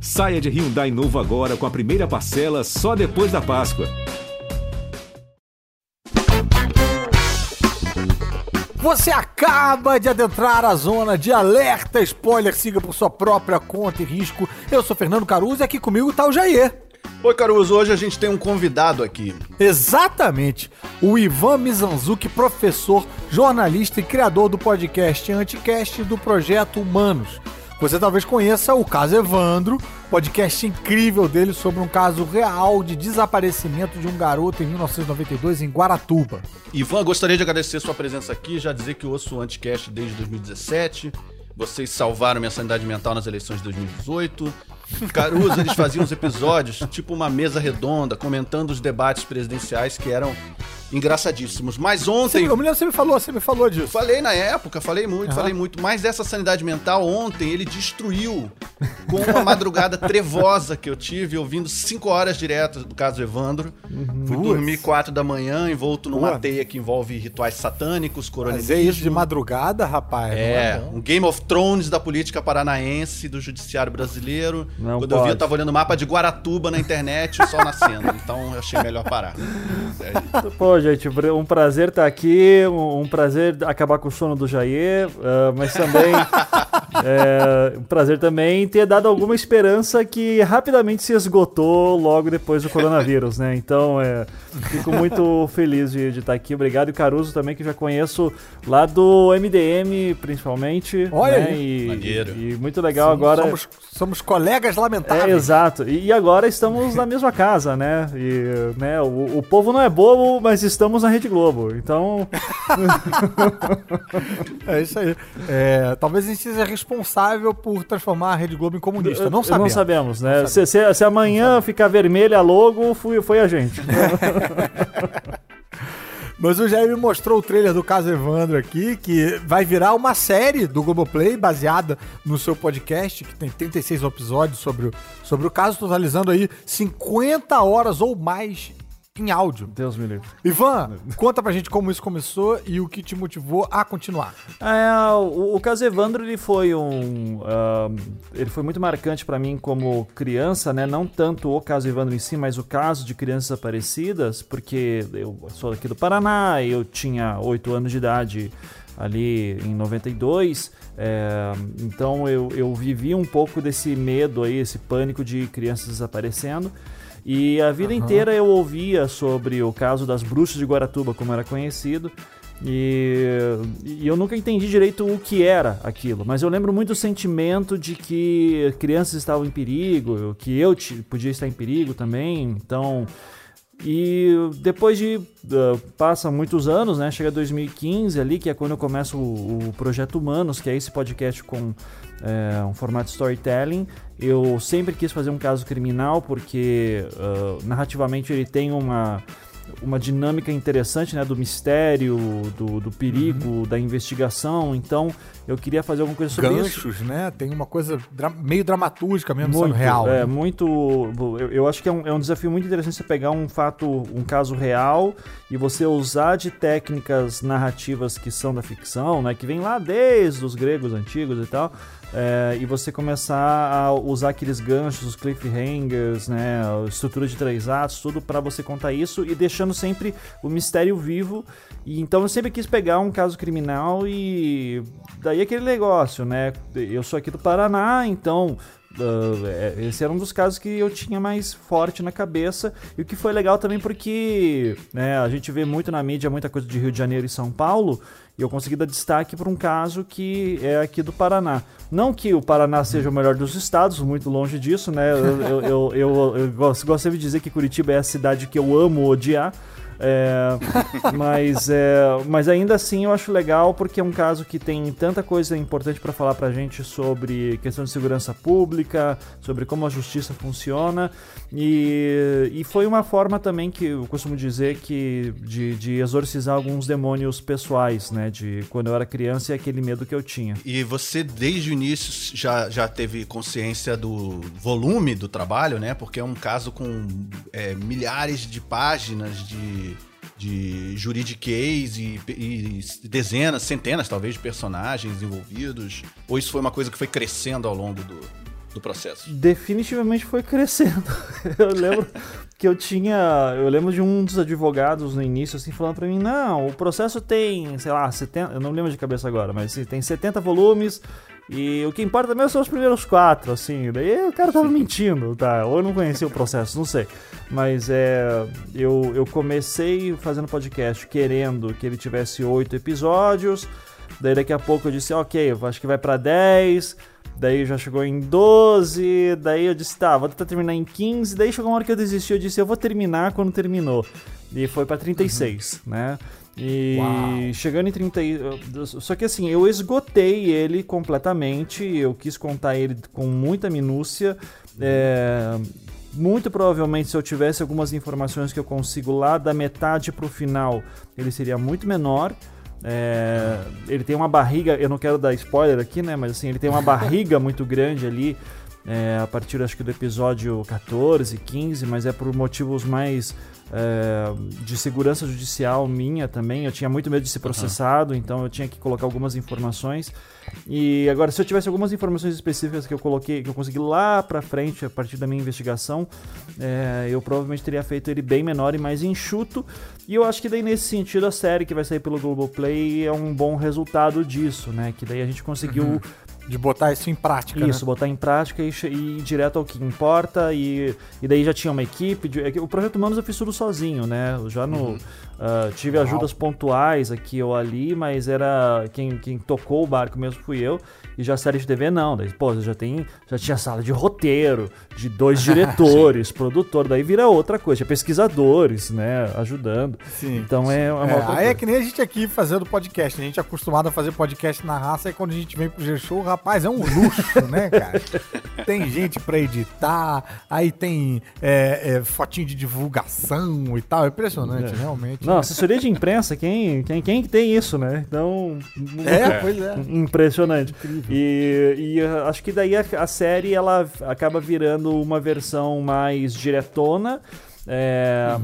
Saia de Hyundai novo agora com a primeira parcela só depois da Páscoa. Você acaba de adentrar a zona de alerta spoiler, siga por sua própria conta e risco. Eu sou Fernando Caruso e aqui comigo tá o Jair. Oi, Caruso, hoje a gente tem um convidado aqui. Exatamente, o Ivan Mizanzuki, professor, jornalista e criador do podcast Anticast do projeto Humanos. Você talvez conheça o caso Evandro, podcast incrível dele sobre um caso real de desaparecimento de um garoto em 1992 em Guaratuba. Ivan, gostaria de agradecer sua presença aqui, já dizer que ouço o Anticast desde 2017. Vocês salvaram minha sanidade mental nas eleições de 2018. Caruso, eles faziam os episódios, tipo uma mesa redonda, comentando os debates presidenciais que eram engraçadíssimos. Mas ontem. Você, eu me lembro, você me falou, você me falou disso. Falei na época, falei muito, uhum. falei muito. Mas essa sanidade mental, ontem, ele destruiu com uma madrugada trevosa que eu tive, ouvindo cinco horas direto do caso Evandro. Uhum. Fui dormir quatro da manhã, envolto numa Pua. teia que envolve rituais satânicos, coronelismo. Mas é isso de madrugada, rapaz? É, é um Game of Thrones da política paranaense, do judiciário brasileiro. Não Quando pode. eu vi, eu tava olhando o mapa de Guaratuba na internet, o sol nascendo. Então eu achei melhor parar. É Pô, gente, um prazer estar aqui, um prazer acabar com o sono do Jair, uh, mas também é, um prazer também ter dado alguma esperança que rapidamente se esgotou logo depois do coronavírus, né? Então, é, fico muito feliz de, de estar aqui. Obrigado, e Caruso também, que já conheço lá do MDM, principalmente. Olha né? E, e, muito legal Sim, agora. Somos, somos colegas lamentáveis. É, exato. E, e, agora estamos na mesma casa, né? E né, o, o povo não é bobo, mas estamos na Rede Globo. Então. é isso aí. É, talvez a gente seja responsável por transformar a Rede Globo em comunista. Não sabemos. Não sabemos, né? Não sabemos. Se, se, se, amanhã ficar vermelha logo, foi, foi a gente. Mas o Jair me mostrou o trailer do caso Evandro aqui, que vai virar uma série do Globoplay baseada no seu podcast, que tem 36 episódios sobre o, sobre o caso, totalizando aí 50 horas ou mais em áudio. Deus me livre. Ivan, conta pra gente como isso começou e o que te motivou a continuar. É, o, o caso Evandro, ele foi um... Uh, ele foi muito marcante para mim como criança, né? Não tanto o caso Evandro em si, mas o caso de crianças aparecidas, porque eu sou aqui do Paraná, eu tinha 8 anos de idade ali em 92, é, então eu, eu vivi um pouco desse medo aí, esse pânico de crianças desaparecendo. E a vida uhum. inteira eu ouvia sobre o caso das bruxas de Guaratuba, como era conhecido. E, e, eu nunca entendi direito o que era aquilo, mas eu lembro muito do sentimento de que crianças estavam em perigo, que eu podia estar em perigo também. Então, e depois de. Uh, passa muitos anos, né? Chega 2015 ali, que é quando eu começo o, o Projeto Humanos, que é esse podcast com é, um formato storytelling. Eu sempre quis fazer um caso criminal porque uh, narrativamente ele tem uma uma dinâmica interessante, né, do mistério, do, do perigo, uhum. da investigação. Então, eu queria fazer alguma coisa sobre Ganchos, isso. Ganchos, né? Tem uma coisa dra meio dramatúrgica mesmo, muito, sendo real. É, né? muito. Eu, eu, acho que é um, é um desafio muito interessante você pegar um fato, um caso real e você usar de técnicas narrativas que são da ficção, né, que vem lá desde os gregos antigos e tal é, e você começar a usar aqueles ganchos, os cliffhangers, né, estrutura de três atos, tudo para você contar isso e deixando sempre o mistério vivo. E então eu sempre quis pegar um caso criminal e daí aquele negócio, né? Eu sou aqui do Paraná, então Uh, esse era um dos casos que eu tinha mais forte na cabeça. E o que foi legal também porque né, a gente vê muito na mídia muita coisa de Rio de Janeiro e São Paulo. E eu consegui dar destaque para um caso que é aqui do Paraná. Não que o Paraná seja o melhor dos estados, muito longe disso, né? Eu, eu, eu, eu, eu gosto, de dizer que Curitiba é a cidade que eu amo odiar. É, mas, é, mas ainda assim eu acho legal porque é um caso que tem tanta coisa importante para falar para a gente sobre questão de segurança pública, sobre como a justiça funciona e, e foi uma forma também que eu costumo dizer que de, de exorcizar alguns demônios pessoais, né? De quando eu era criança e aquele medo que eu tinha. E você desde o início já, já teve consciência do volume do trabalho, né? Porque é um caso com é, milhares de páginas de de juridiquês e, e, dezenas, centenas talvez de personagens envolvidos? Ou isso foi uma coisa que foi crescendo ao longo do, do processo? definitivamente foi crescendo. Eu lembro que eu tinha. Eu lembro de um dos advogados no início, assim, falando pra mim: não, o processo tem, sei lá, 70. Eu não lembro de cabeça agora, mas assim, tem 70 volumes. E o que importa mesmo são os primeiros quatro, assim. Daí o cara tava mentindo, tá? Ou eu não conhecia o processo, não sei. Mas é. Eu, eu comecei fazendo podcast querendo que ele tivesse oito episódios. Daí daqui a pouco eu disse, ok, acho que vai pra 10. Daí já chegou em 12. Daí eu disse, tá, vou tentar terminar em 15. Daí chegou uma hora que eu desisti, eu disse, eu vou terminar quando terminou. E foi pra 36, né? E Uau. chegando em 30. e- eu- Só que assim, eu esgotei ele completamente. Eu quis contar ele com muita minúcia. É, muito provavelmente, se eu tivesse algumas informações que eu consigo lá da metade pro final, ele seria muito menor. É, ele tem uma barriga, eu não quero dar spoiler aqui, né? Mas assim, ele tem uma barriga muito grande ali. É, a partir acho que do episódio 14, 15, mas é por motivos mais é, de segurança judicial minha também. Eu tinha muito medo de ser processado, então eu tinha que colocar algumas informações. E agora, se eu tivesse algumas informações específicas que eu coloquei, que eu consegui lá pra frente a partir da minha investigação, é, eu provavelmente teria feito ele bem menor e mais enxuto. E eu acho que daí nesse sentido a série que vai sair pelo Globoplay é um bom resultado disso, né? Que daí a gente conseguiu De botar isso em prática, isso, né? botar em prática e, e ir direto ao que importa. E, e daí já tinha uma equipe. de- é o Projeto Humanos eu fiz tudo sozinho, né? Eu já no. ah, tive ajudas pontuais aqui ou ali, mas era. Quem, quem tocou o barco mesmo fui eu. E já série de TV não. Daí, pô, já, tem, já tinha sala de roteiro, de dois diretores, produtor. Daí vira outra coisa. Tinha pesquisadores, né? Ajudando. Sim. Então é, é uma É, aí é que nem a gente aqui fazendo podcast. A gente é acostumado a fazer podcast na raça, e quando a gente vem pro G-Show, rapaz, é um luxo, né, cara? Tem gente pra editar, aí tem é, é, fotinho de divulgação e tal. É impressionante, realmente. Não, assessoria de imprensa, quem, quem, quem que tem isso, né? Então. É, pois é. Impressionante. E, e uh, acho que daí a, a série ela acaba virando uma versão mais diretona. É,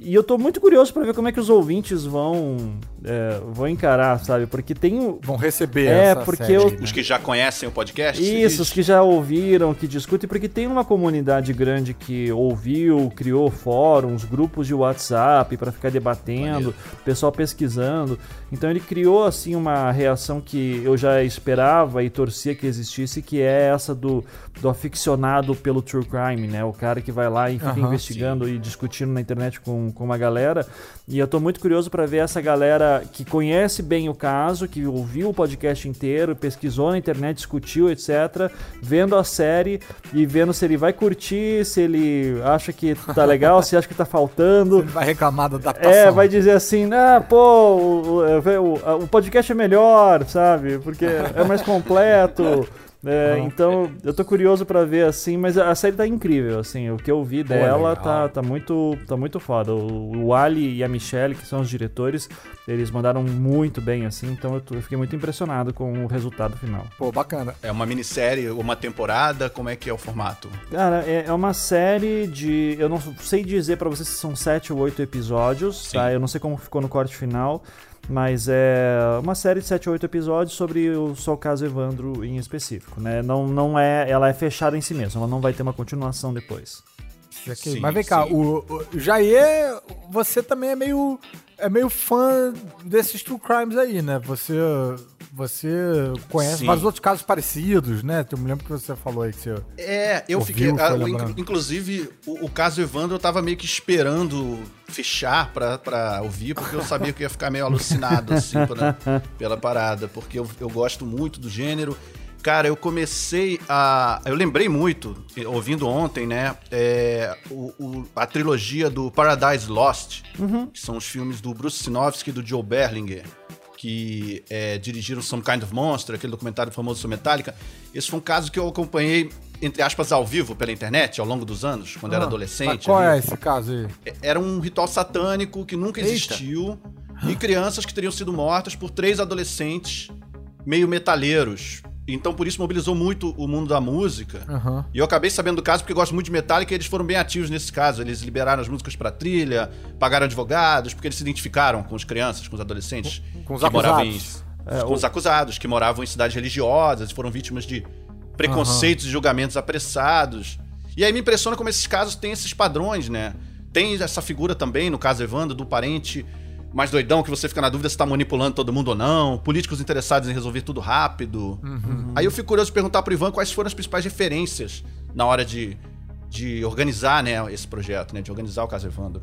E eu tô muito curioso pra ver como é que os ouvintes vão, é, vão encarar, sabe? Porque tem o. Vão receber É, essa porque série, eu- né? Os que já conhecem o podcast? Isso, os que já ouviram, que discutem, porque tem uma comunidade grande que ouviu, criou fóruns, grupos de WhatsApp pra ficar debatendo, Maneiro. pessoal pesquisando. Então ele criou assim uma reação que eu já esperava e torcia que existisse, que é essa do, do aficionado pelo true crime, né? O cara que vai lá e fica Aham, investigando e discutindo na internet com, com uma galera. E eu tô muito curioso pra ver essa galera que conhece bem o caso, que ouviu o podcast inteiro, pesquisou na internet, discutiu, etc. Vendo a série e vendo se ele vai curtir, se ele acha que tá legal, se acha que tá faltando. Ele vai reclamar da adaptação. É, vai dizer assim, ah, pô, o, o- o podcast é melhor, sabe? Porque é mais completo. É, então, eu tô curioso pra ver assim, mas a série tá incrível, assim, o que eu vi dela tá, tá muito tá muito foda. O, o Ali e a Michelle, que são os diretores, eles mandaram muito bem, assim, então eu, tô- eu fiquei muito impressionado com o resultado final. Pô, bacana. É uma minissérie, uma temporada? Como é que é o formato? Cara, é, é uma série de. Eu não sei dizer pra vocês se são sete ou oito episódios, Sim. tá? Eu não sei como ficou no corte final, mas é uma série de sete ou oito episódios sobre o só caso Evandro em específico, né? Não, não é. Ela é fechada em si mesma, ela não vai ter uma continuação depois. Ok, Sim, Mas vem cá, sim. o, o Jair, você também é meio, é meio fã desses true crimes aí, né? Você, você conhece Sim. vários outros casos parecidos, né? Eu me lembro que você falou aí que você... É, eu Ouviu, fiquei. foi ah, inc- inclusive, o, o caso Evandro eu tava meio que esperando fechar pra, pra ouvir, porque eu sabia que eu ia ficar meio alucinado, assim, pela, pela parada, porque eu, eu gosto muito do gênero. Cara, eu comecei a. Eu lembrei muito, ouvindo ontem, né? é, o- o- a trilogia do Paradise Lost, que são os filmes do Bruce Sinofsky e do Joe Berlinger, que é, dirigiram Some Kind of Monster, aquele documentário famoso sobre Metallica. Esse foi um caso que eu acompanhei, entre aspas, ao vivo pela internet, ao longo dos anos, quando era Ah, adolescente. mas Qual é esse caso aí? Era um ritual satânico que nunca Eita. existiu. E crianças que teriam sido mortas por três adolescentes meio metaleiros. Então, por isso, mobilizou muito o mundo da música. Aham. E eu acabei sabendo do caso porque eu gosto muito de Metallica e eles foram bem ativos nesse caso. Eles liberaram as músicas pra trilha, pagaram advogados, porque eles se identificaram com as crianças, com os adolescentes. Com os que moravam em- acusados. com os acusados, que moravam em cidades religiosas e foram vítimas de preconceitos e julgamentos apressados. E aí me impressiona como esses casos têm esses padrões, né? Tem essa figura também, no caso Evandro, do parente mais doidão que você fica na dúvida se tá manipulando todo mundo ou não, políticos interessados em resolver tudo rápido. Uhum. Aí eu fico curioso de perguntar pro Ivan quais foram as principais referências na hora de, de organizar né, esse projeto, né? De organizar o caso Evandro.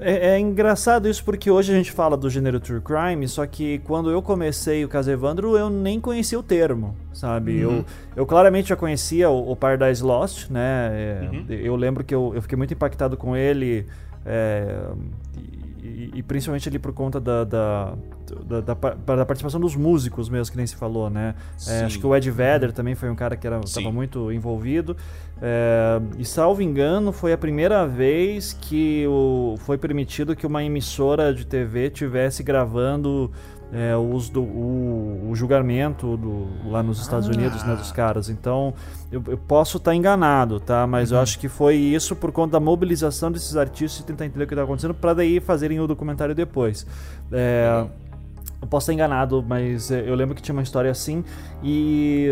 É, é, engraçado isso porque hoje a gente fala do gênero true crime, só que quando eu comecei o caso Evandro eu nem conhecia o termo, sabe? Uhum. Eu, eu claramente já conhecia o, o Paradise Lost, né? É, uhum. Eu lembro que eu, eu fiquei muito impactado com ele. É, e, e, principalmente ali por conta da, da, da, da, da participação dos músicos mesmo, que nem se falou, né? É, acho que o Ed Vedder também foi um cara que estava muito envolvido. É, e salvo engano, foi a primeira vez que o, foi permitido que uma emissora de TV tivesse gravando é, o, uso do, o, o julgamento do, lá nos Estados ah. Unidos né, dos caras. Então, eu, eu posso estar tá enganado, tá? Mas uhum. eu acho que foi isso por conta da mobilização desses artistas e tentar entender o que está acontecendo para daí fazerem o documentário depois. É, eu posso estar enganado, mas eu lembro que tinha uma história assim. E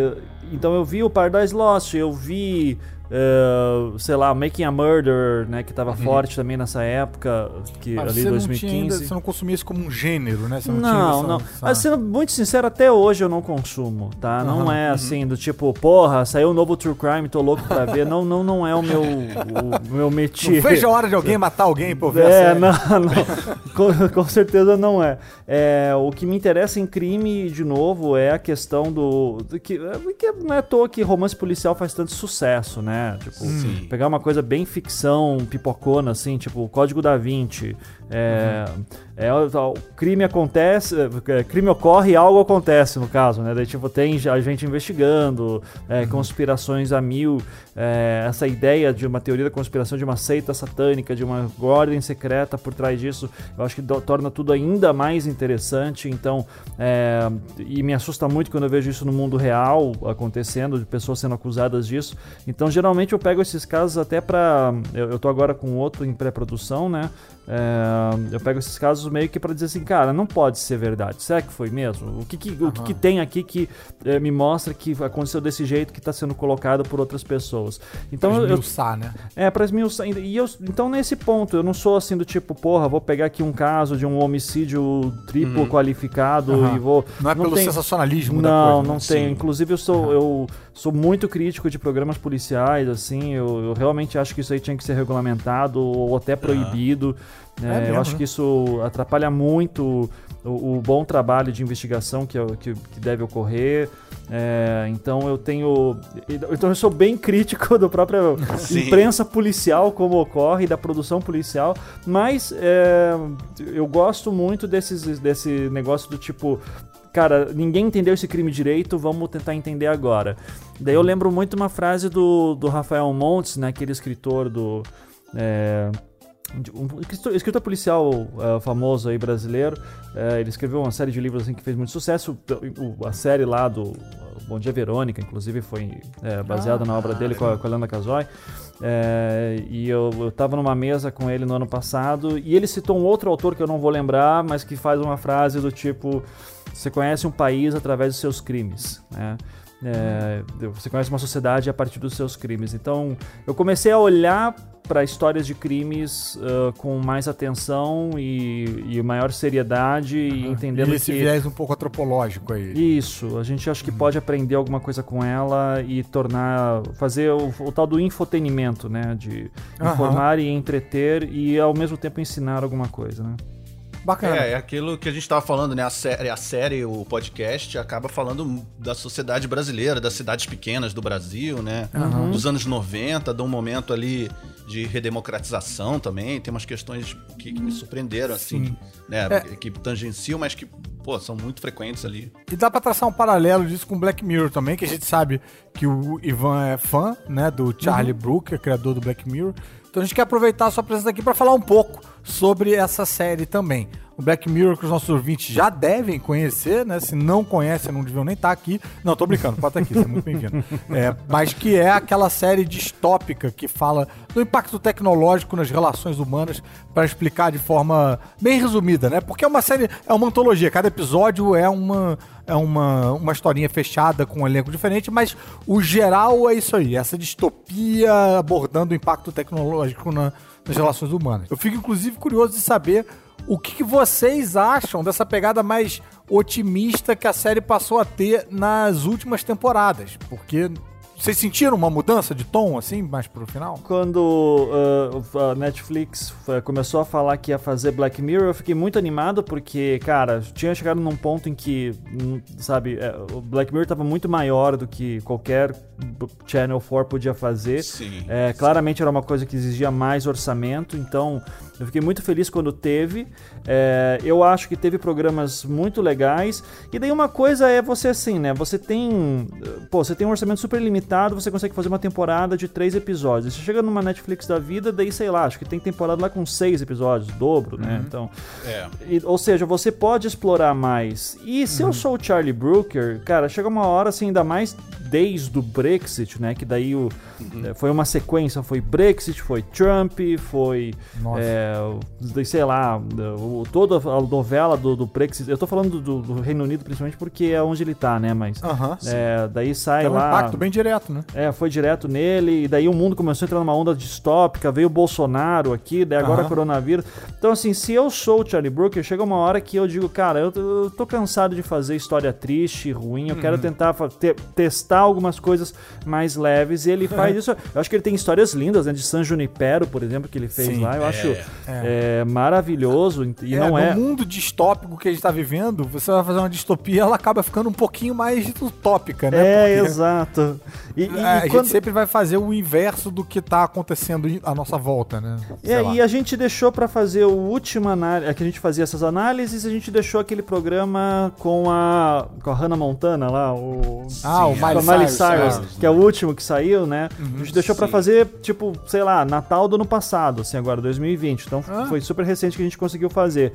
então eu vi o Paradise Lost, eu vi Uh, sei lá, Making a Murder, né, que tava uhum. forte também nessa época, que ali você 2015. Não ainda, você não consumia isso como um gênero, né? Você não, não, não. Mas sendo muito sincero, até hoje eu não consumo, tá? Uhum. Não é assim do tipo, porra, saiu um novo True Crime, tô louco pra ver. não, não, não é o meu, o meu métier. Não vejo a hora de alguém matar alguém pra ver É, não, não. com, com, certeza não é. é. O que me interessa em crime, de novo, é a questão do. do que, que não é à toa que romance policial faz tanto sucesso, né? Né? Tipo, Sim. pegar uma coisa bem ficção, pipocona, assim, tipo o Código da Vinci. É, uhum. é, o, crime acontece, é, crime ocorre e algo acontece, no caso, né? Daí, tipo, tem a gente investigando, é, uhum. conspirações a mil, é, essa ideia de uma teoria da conspiração de uma seita satânica, de uma ordem secreta por trás disso, eu acho que do, torna tudo ainda mais interessante. Então, é, e me assusta muito quando eu vejo isso no mundo real acontecendo, de pessoas sendo acusadas disso. Então, geralmente eu pego esses casos até para eu, eu tô agora com outro em pré-produção, né? É, eu pego esses casos meio que para dizer assim, cara, não pode ser verdade. Será que foi mesmo? O que, que uhum. o que, que, tem aqui que é, me mostra que aconteceu desse jeito que está sendo colocado por outras pessoas? Então pra esmiuçar, eu, né? É, pra esmiuçar. E eu, então, nesse ponto, eu não sou assim do tipo, porra, vou pegar aqui um caso de um homicídio triplo uhum. qualificado uhum. e vou. Não é não pelo tem... sensacionalismo não, da coisa. Não, não né? tem. Inclusive, eu sou, eu sou muito crítico de programas policiais, assim. Eu, eu, realmente acho que isso aí tinha que ser regulamentado ou até proibido. É, é mesmo, eu acho né? que isso atrapalha muito o, o, bom trabalho de investigação que, que, que deve ocorrer. É, então eu tenho. Então eu sou bem crítico da própria imprensa policial, como ocorre, da produção policial, mas é, eu gosto muito desses, desse negócio do tipo. Cara, ninguém entendeu esse crime direito, vamos tentar entender agora. Daí eu lembro muito uma frase do, do Rafael Montes, né, aquele escritor do. É, um escritor policial uh, famoso aí brasileiro. Uh, ele escreveu uma série de livros assim, que fez muito sucesso. O, a série lá do Bom Dia Verônica, inclusive, foi uh, baseada ah, na obra dele com a, com a Casoy. e eu, eu tava numa mesa com ele no ano passado e ele citou um outro autor que eu não vou lembrar, mas que faz uma frase do tipo: Você conhece um país através dos seus crimes. Né? É, você conhece uma sociedade a partir dos seus crimes. Então, eu comecei a olhar para histórias de crimes uh, com mais atenção e, e maior seriedade uhum. e entendendo e esse que... viés um pouco antropológico aí. Isso, a gente acha que uhum. pode aprender alguma coisa com ela e tornar, fazer o, o tal do infotenimento, né, de uhum. informar e entreter e ao mesmo tempo ensinar alguma coisa, né. Bacana. É, é aquilo que a gente estava falando, né? A série, a série, o podcast, acaba falando da sociedade brasileira, das cidades pequenas do Brasil, né? Uhum. Dos anos 90, de um momento ali de redemocratização também. Tem umas questões que, que me surpreenderam, assim, Sim. né? É. Que tangenciam, mas que, pô, são muito frequentes ali. E dá pra traçar um paralelo disso com Black Mirror também, que a gente sabe que o Ivan é fã, né? Do Charlie uhum. Brooker, criador do Black Mirror. Então a gente quer aproveitar a sua presença aqui para falar um pouco sobre essa série também. O Black Mirror que os nossos ouvintes já devem conhecer, né? Se não conhecem, não deviam nem estar aqui. Não, tô brincando, pode estar aqui, você é muito bem-vindo. É, mas que é aquela série distópica que fala do impacto tecnológico nas relações humanas para explicar de forma bem resumida, né? Porque é uma série, é uma antologia, cada episódio é uma é uma, uma historinha fechada com um elenco diferente, mas o geral é isso aí, essa distopia abordando o impacto tecnológico na, nas relações humanas. Eu fico inclusive curioso de saber o que, que vocês acham dessa pegada mais otimista que a série passou a ter nas últimas temporadas, porque vocês sentiram uma mudança de tom, assim, mais pro final? Quando uh, a Netflix começou a falar que ia fazer Black Mirror, eu fiquei muito animado porque, cara, tinha chegado num ponto em que, hum, sabe, é, o Black Mirror estava muito maior do que qualquer Channel 4 podia fazer. Sim. É, claramente era uma coisa que exigia mais orçamento, então eu fiquei muito feliz quando teve. É, eu acho que teve programas muito legais. E daí uma coisa é você assim, né? Você tem. Pô, você tem um orçamento super limitado, você consegue fazer uma temporada de três episódios. Você chega numa Netflix da vida, daí, sei lá, acho que tem temporada lá com seis episódios, dobro, né? Então. É. E- ou seja, você pode explorar mais. E se eu sou o Charlie Brooker, cara, chega uma hora assim, ainda mais desde o Brexit, né? Que daí o, eh, foi uma sequência, foi Brexit, foi Trump, foi. Nossa. é, sei lá, o, toda a novela do, do Brexit. Eu tô falando do, do Reino Unido principalmente porque é onde ele tá, né? Mas. É, daí sai Tem um lá. impacto bem direto, né? É, foi direto nele, e daí o mundo começou a entrar numa onda distópica, veio o Bolsonaro aqui, daí agora Aham. coronavírus. Então, assim, se eu sou o Charlie Brooker, chega uma hora que eu digo, cara, eu, eu tô cansado de fazer história triste, ruim, eu Uhum. quero tentar te- testar algumas coisas mais leves, e ele faz isso. Eu acho que ele tem histórias lindas, né, de San Junipero, por exemplo, que ele fez Sim, lá, eu é. acho é, maravilhoso, e É, não é... No mundo distópico que a gente tá vivendo, você vai fazer uma distopia, ela acaba ficando um pouquinho mais utópica, né? É, Porque exato. E, e- a e gente quando- sempre vai fazer o inverso do que tá acontecendo à nossa volta, né? Sei É, lá. e a gente deixou pra fazer o último análise, que a gente fazia essas análises, a gente deixou aquele programa com a com a Hannah Montana lá, o Ah, o Sim, com a Miley, Miley Cyrus. Cyrus, Cyrus, que é o último que saiu, né? a gente deixou pra sim. fazer, tipo, sei lá, Natal do ano passado, assim, agora, 2020. Então Ah. foi super recente que a gente conseguiu fazer.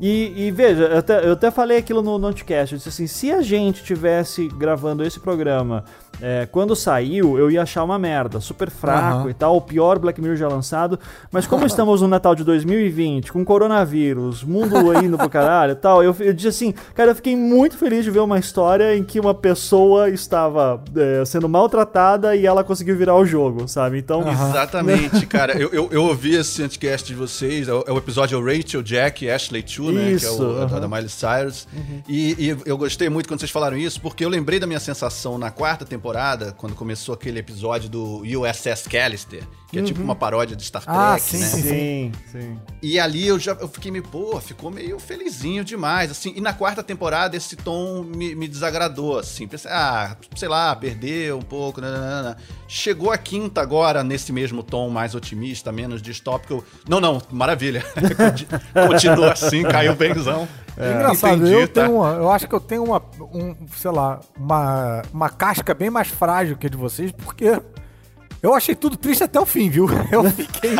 E, e veja, eu até, eu até falei aquilo no Notecast, eu disse assim, se a gente tivesse gravando esse programa é, quando saiu, eu ia achar uma merda, super fraco Aham. e tal, o pior Black Mirror já lançado. Mas como estamos no Natal de 2020, com coronavírus, mundo indo pro caralho e tal, eu, eu disse assim, cara, eu fiquei muito feliz de ver uma história em que uma pessoa estava é, sendo maltratada e ela conseguiu virar o jogo, sabe? Então, Exatamente, cara. Eu, eu, eu ouvi esse anticast de vocês, é o, é o episódio é o Rachel, Jack e Ashley Chu, né? Que é Isso, o. Uhum. da Miley Cyrus. E, e eu gostei muito quando vocês falaram isso, porque eu lembrei da minha sensação na quarta temporada, quando começou aquele episódio do USS Callister, que é tipo uma paródia de Star Trek, Ah, sim, né? sim. sim, sim. E ali eu já eu fiquei meio, pô, ficou meio felizinho demais, assim. E na quarta temporada esse tom me, me desagradou, assim. Pensei, ah, sei lá, perdeu um pouco, nananana. Chegou a quinta agora nesse mesmo tom mais otimista, menos distópico. eu- Não, não, maravilha. Conti- Continua assim, caiu benzão. É engraçado, Entendi, eu tá? tenho uma, eu acho que eu tenho uma, um, sei lá, uma, uma casca bem mais frágil que a de vocês, porque eu achei tudo triste até o fim, viu? Eu fiquei.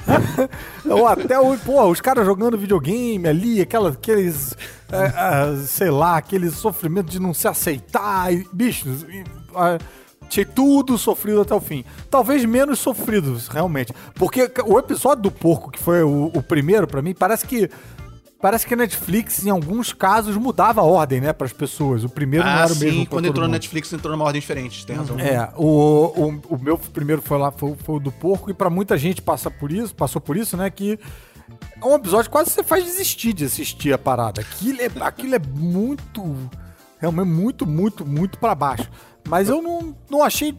eu até o. Pô, os caras jogando videogame ali, aquela, aqueles. é, ah, sei lá, aquele sofrimento de não se aceitar. E, bichos. ah, Achei tudo sofrido até o fim. Talvez menos sofridos, realmente. Porque o episódio do porco, que foi o, o primeiro pra mim, parece que. Parece que a Netflix, em alguns casos, mudava a ordem, né, pras pessoas. O primeiro não Ah, era o mesmo sim, quando todo entrou na. Netflix entrou numa ordem diferente, tem razão. É, o, o, o meu primeiro foi lá, foi, foi o do porco, e pra muita gente passa por isso, passou por isso, né? Que é um episódio que quase você faz desistir de assistir a parada. Aquilo é, aquilo é muito. Realmente muito, muito, muito pra baixo. Mas eu não, não achei.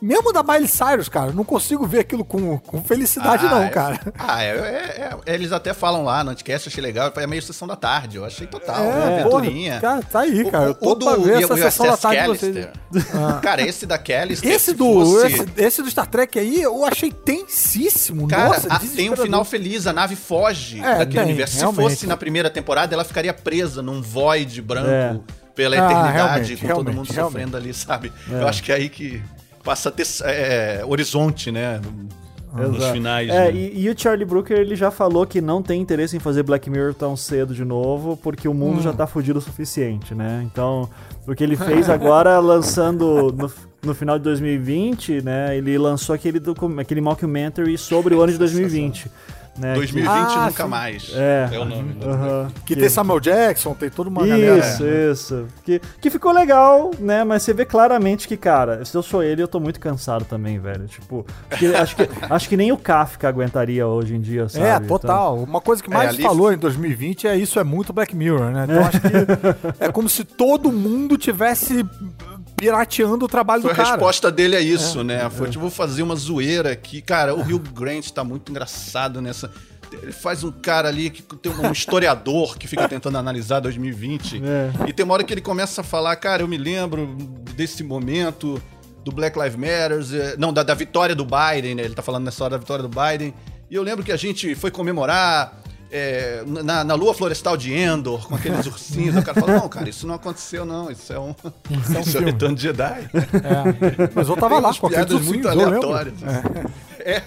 Mesmo da Miley Cyrus, cara, não consigo ver aquilo com, com felicidade, Ah, não, é- cara. Ah, é, é- é- eles até falam lá no Anticast, achei legal, é meio sessão da tarde, eu achei total, É, aventurinha. porra, cara, tá aí, cara. O, tô o do ver essa o sessão da tarde de vocês. Callister. Cara, esse da Callister, Esse se do, fosse- esse, esse do Star Trek aí, eu achei tensíssimo. Cara, Nossa, a- tem um final feliz, a nave foge É, daquele tem, universo. Se fosse na primeira temporada, ela ficaria presa num void branco É. pela Ah, eternidade, com todo mundo realmente. sofrendo ali, sabe? Eu acho que é aí que passa a ter é, horizonte, né? nos Exato. finais. É, né? e, e o Charlie Brooker ele já falou que não tem interesse em fazer Black Mirror tão cedo de novo, porque o mundo já tá fudido o suficiente, né? Então, o que ele fez agora, lançando no, no final de 2020, né? Ele lançou aquele, aquele mockumentary sobre o ano de 2020. Né, que- 2020 Ah, nunca sim. mais. É. o nome. né? Aham. Que tem Samuel Jackson, tem toda uma galera. Isso, isso. Que, que ficou legal, né? Mas você vê claramente que, cara, se eu sou ele, eu tô muito cansado também, velho. Tipo, que- acho, que, acho que nem o Kafka aguentaria hoje em dia, sabe? É, Então- total. Uma coisa que mais ali- falou em 2020 é isso é muito Black Mirror, né? Então acho que é como se todo mundo tivesse pirateando o trabalho Foi do a cara. resposta dele a isso, né? Foi tipo, vou fazer uma zoeira aqui. Cara, o Hugh Grant tá muito engraçado nessa. Ele faz um cara ali que tem um historiador que fica tentando analisar 2020. É. E tem uma hora que ele começa a falar, cara, eu me lembro desse momento do Black Lives Matter, não, da, da vitória do Biden, né? Ele tá falando nessa hora da vitória do Biden. E eu lembro que a gente foi comemorar é, na, na lua florestal de Endor, com aqueles ursinhos. o cara fala, não, cara, isso não aconteceu, não. Isso é um, isso é um filme. retorno de Jedi. É. Mas eu tava lá com aqueles piadas muito ursinhos, eu lembro. aleatórias. É.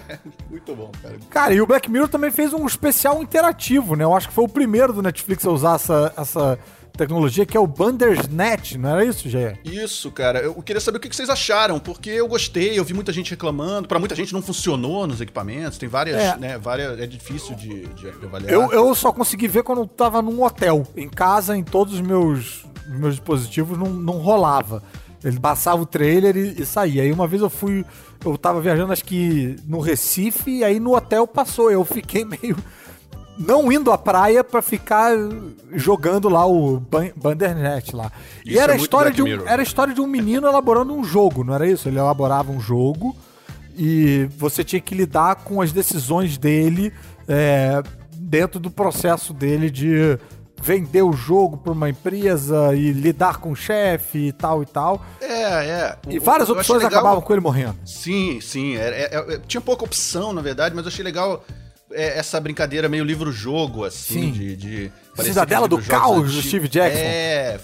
muito bom, cara. Cara, e o Black Mirror também fez um especial interativo, né? Eu acho que foi o primeiro do Netflix a usar essa, essa tecnologia, que é o Bandersnatch, não era isso, Gê? Isso, cara. Eu queria saber o que vocês acharam, porque eu gostei, eu vi muita gente reclamando. Pra muita gente não funcionou nos equipamentos, tem várias, É. né, várias, é difícil de, de avaliar. Eu, eu só consegui ver quando eu tava num hotel. Em casa, em todos os meus, meus dispositivos, não, não rolava. Ele passava o trailer e, e saía. Aí uma vez eu fui. Eu tava viajando, acho que no Recife, e aí no hotel passou. Eu fiquei meio. Não indo à praia pra ficar jogando lá o Ban- Bandersnatch lá. e Isso era é a história de um, Mirror. era a história de um menino elaborando um jogo, não era isso? Ele elaborava um jogo e você tinha que lidar com as decisões dele é, dentro do processo dele de vender o jogo para uma empresa e lidar com o chefe e tal e tal. É, é. E várias eu opções legal- acabavam com ele morrendo. Sim, sim. é- é- é- tinha pouca opção, na verdade, mas eu achei legal é, essa brincadeira meio livro-jogo, assim, Sim. de. de Cidadela do Caos, do. Steve Jackson. É,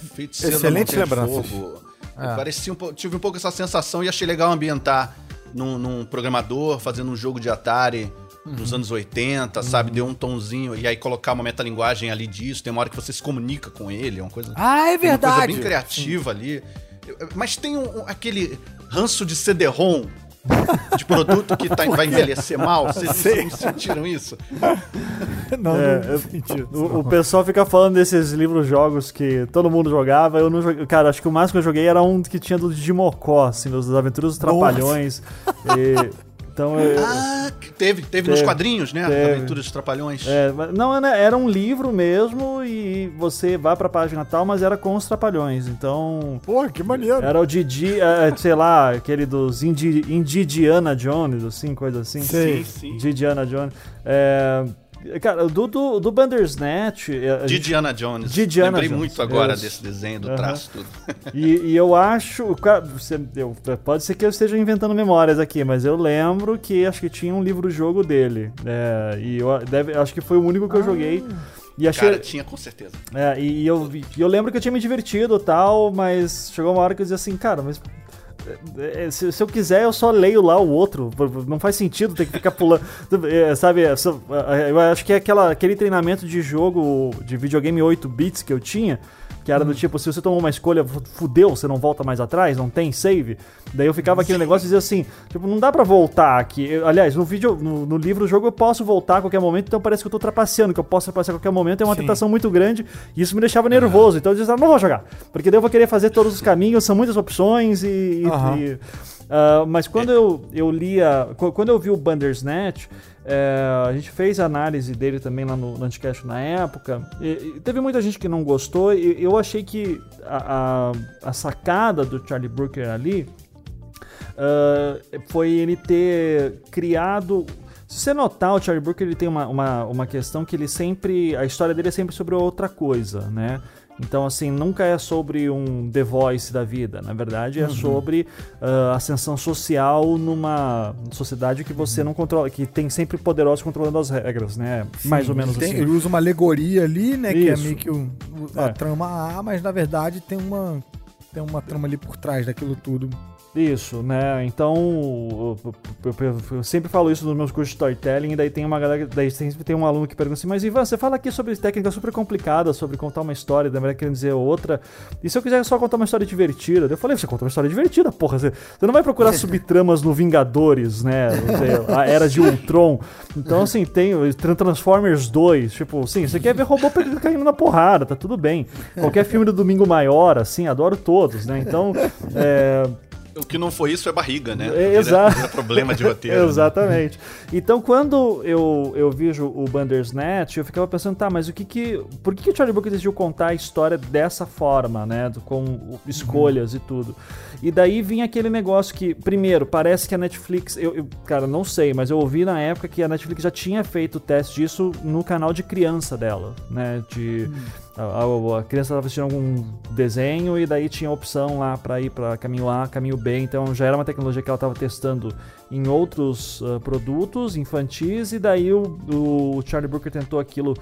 de lembranças. Fogo. É. Parecia um pouco, tive um pouco essa sensação e achei legal ambientar num, num programador fazendo um jogo de Atari nos Uhum. anos 80, sabe? Deu um tonzinho. E aí colocar uma metalinguagem ali disso. Tem uma hora que você se comunica com ele. É uma coisa. Ah, é tem uma coisa verdade. bem criativa ali. Eu- Mas tem um- aquele ranço de CD-ROM. De produto que tá- vai envelhecer mal. Vocês Sei. não sentiram isso? Não, É, não eu- senti isso, O, não. o pessoal fica falando desses livros-jogos que todo mundo jogava. Eu não joguei. Cara, acho que o máximo que eu joguei era um que tinha do Digimocó, assim, dos Aventuras dos Nossa. Trapalhões. E- então eu. Ah, teve, teve, nos Teve, quadrinhos, né? teve. Aventuras dos Trapalhões. É, não, né, era um livro mesmo e você vai pra página tal, mas era com os trapalhões. Então, Pô, que maneiro. era o Didi, é, sei lá, aquele dos Indi, Indiana Jones, assim, coisa assim. Sei. Sim, sim. Didiana Jones. É, cara, do, do, do Bandersnatch. a gente- Didiana Jones. Didiana Lembrei Jones, muito agora isso. desse desenho, do Aham. traço, tudo. E, e eu acho. cara, você- eu- pode ser que eu esteja inventando memórias aqui, mas eu lembro que acho que tinha um livro-jogo dele. É, e eu deve, acho que foi o único que eu joguei. E achei. Cara, tinha com certeza. É, e, e eu, e eu lembro que eu tinha me divertido e tal, mas chegou uma hora que eu dizia assim, cara, mas. É, Se, se eu quiser, eu só leio lá o outro. Não faz sentido ter que ficar pulando. É, sabe, é, eu acho que é aquela, aquele treinamento de jogo de videogame 8 bits que eu tinha. Que era do tipo, se você tomou uma escolha, fu- fudeu, você não volta mais atrás, não tem save. Daí eu ficava aquele negócio e dizia assim, tipo, não dá pra voltar aqui. Eu- aliás, no vídeo, no, no livro, o jogo eu posso voltar a qualquer momento, então parece que eu tô trapaceando, que eu posso trapacear a qualquer momento, é uma Sim. tentação muito grande, e isso me deixava nervoso. Então eu dizia, não vou jogar, porque daí eu vou querer fazer todos os caminhos, são muitas opções e... e- Aham. e- ah, mas quando eu, eu lia, qu- quando eu vi o Bandersnatch, é, a gente fez a análise dele também lá no, no Anticast na época. E, e teve muita gente que não gostou. E eu achei que a, a- a sacada do Charlie Brooker ali ah, foi ele ter criado. Se você notar, o Charlie Brooker ele tem uma, uma, uma questão que ele sempre. A história dele é sempre sobre outra coisa, né? Então, assim, nunca é sobre um The Voice da vida. Na verdade, é sobre ah, ascensão social numa sociedade que você não controla, que tem sempre poderosos controlando as regras, né? Mais ou menos Tem- assim. Ele usa uma alegoria ali, né? Que é Isso. meio que o- a É. trama A, mas na verdade tem uma, tem uma trama ali por trás daquilo tudo. Isso, né? Então, eu, eu- eu- sempre falo isso nos meus cursos de storytelling, e daí tem uma galera, daí sempre tem um aluno que pergunta assim, mas Ivan, você fala aqui sobre técnicas super complicadas, sobre contar uma história, da maneira querendo dizer outra, e se eu quiser só contar uma história divertida? Eu falei, você conta uma história divertida, porra, você, você não vai procurar subtramas no Vingadores, né? A Era de Ultron. Então, assim, tem Transformers 2, tipo, sim, você quer ver robô caindo na porrada, tá tudo bem. Qualquer filme do Domingo Maior, assim, adoro todos, né? Então, é, O que não foi isso é barriga, né? É, exato. vira problema de roteiro. né? Exatamente. Então, quando eu, eu vejo o Bandersnatch, eu ficava pensando, tá, mas o que que... Por que, que o Charlie Brooker decidiu contar a história dessa forma, né? Com escolhas e tudo. E daí vinha aquele negócio que, primeiro, parece que a Netflix... Eu, eu- cara, não sei, mas eu ouvi na época que a Netflix já tinha feito o teste disso no canal de criança dela, né? De... A, a- a criança estava assistindo algum desenho e daí tinha opção lá para ir para caminho A, caminho B. Então já era uma tecnologia que ela estava testando em outros ah, produtos infantis e daí o, o Charlie Brooker tentou aquilo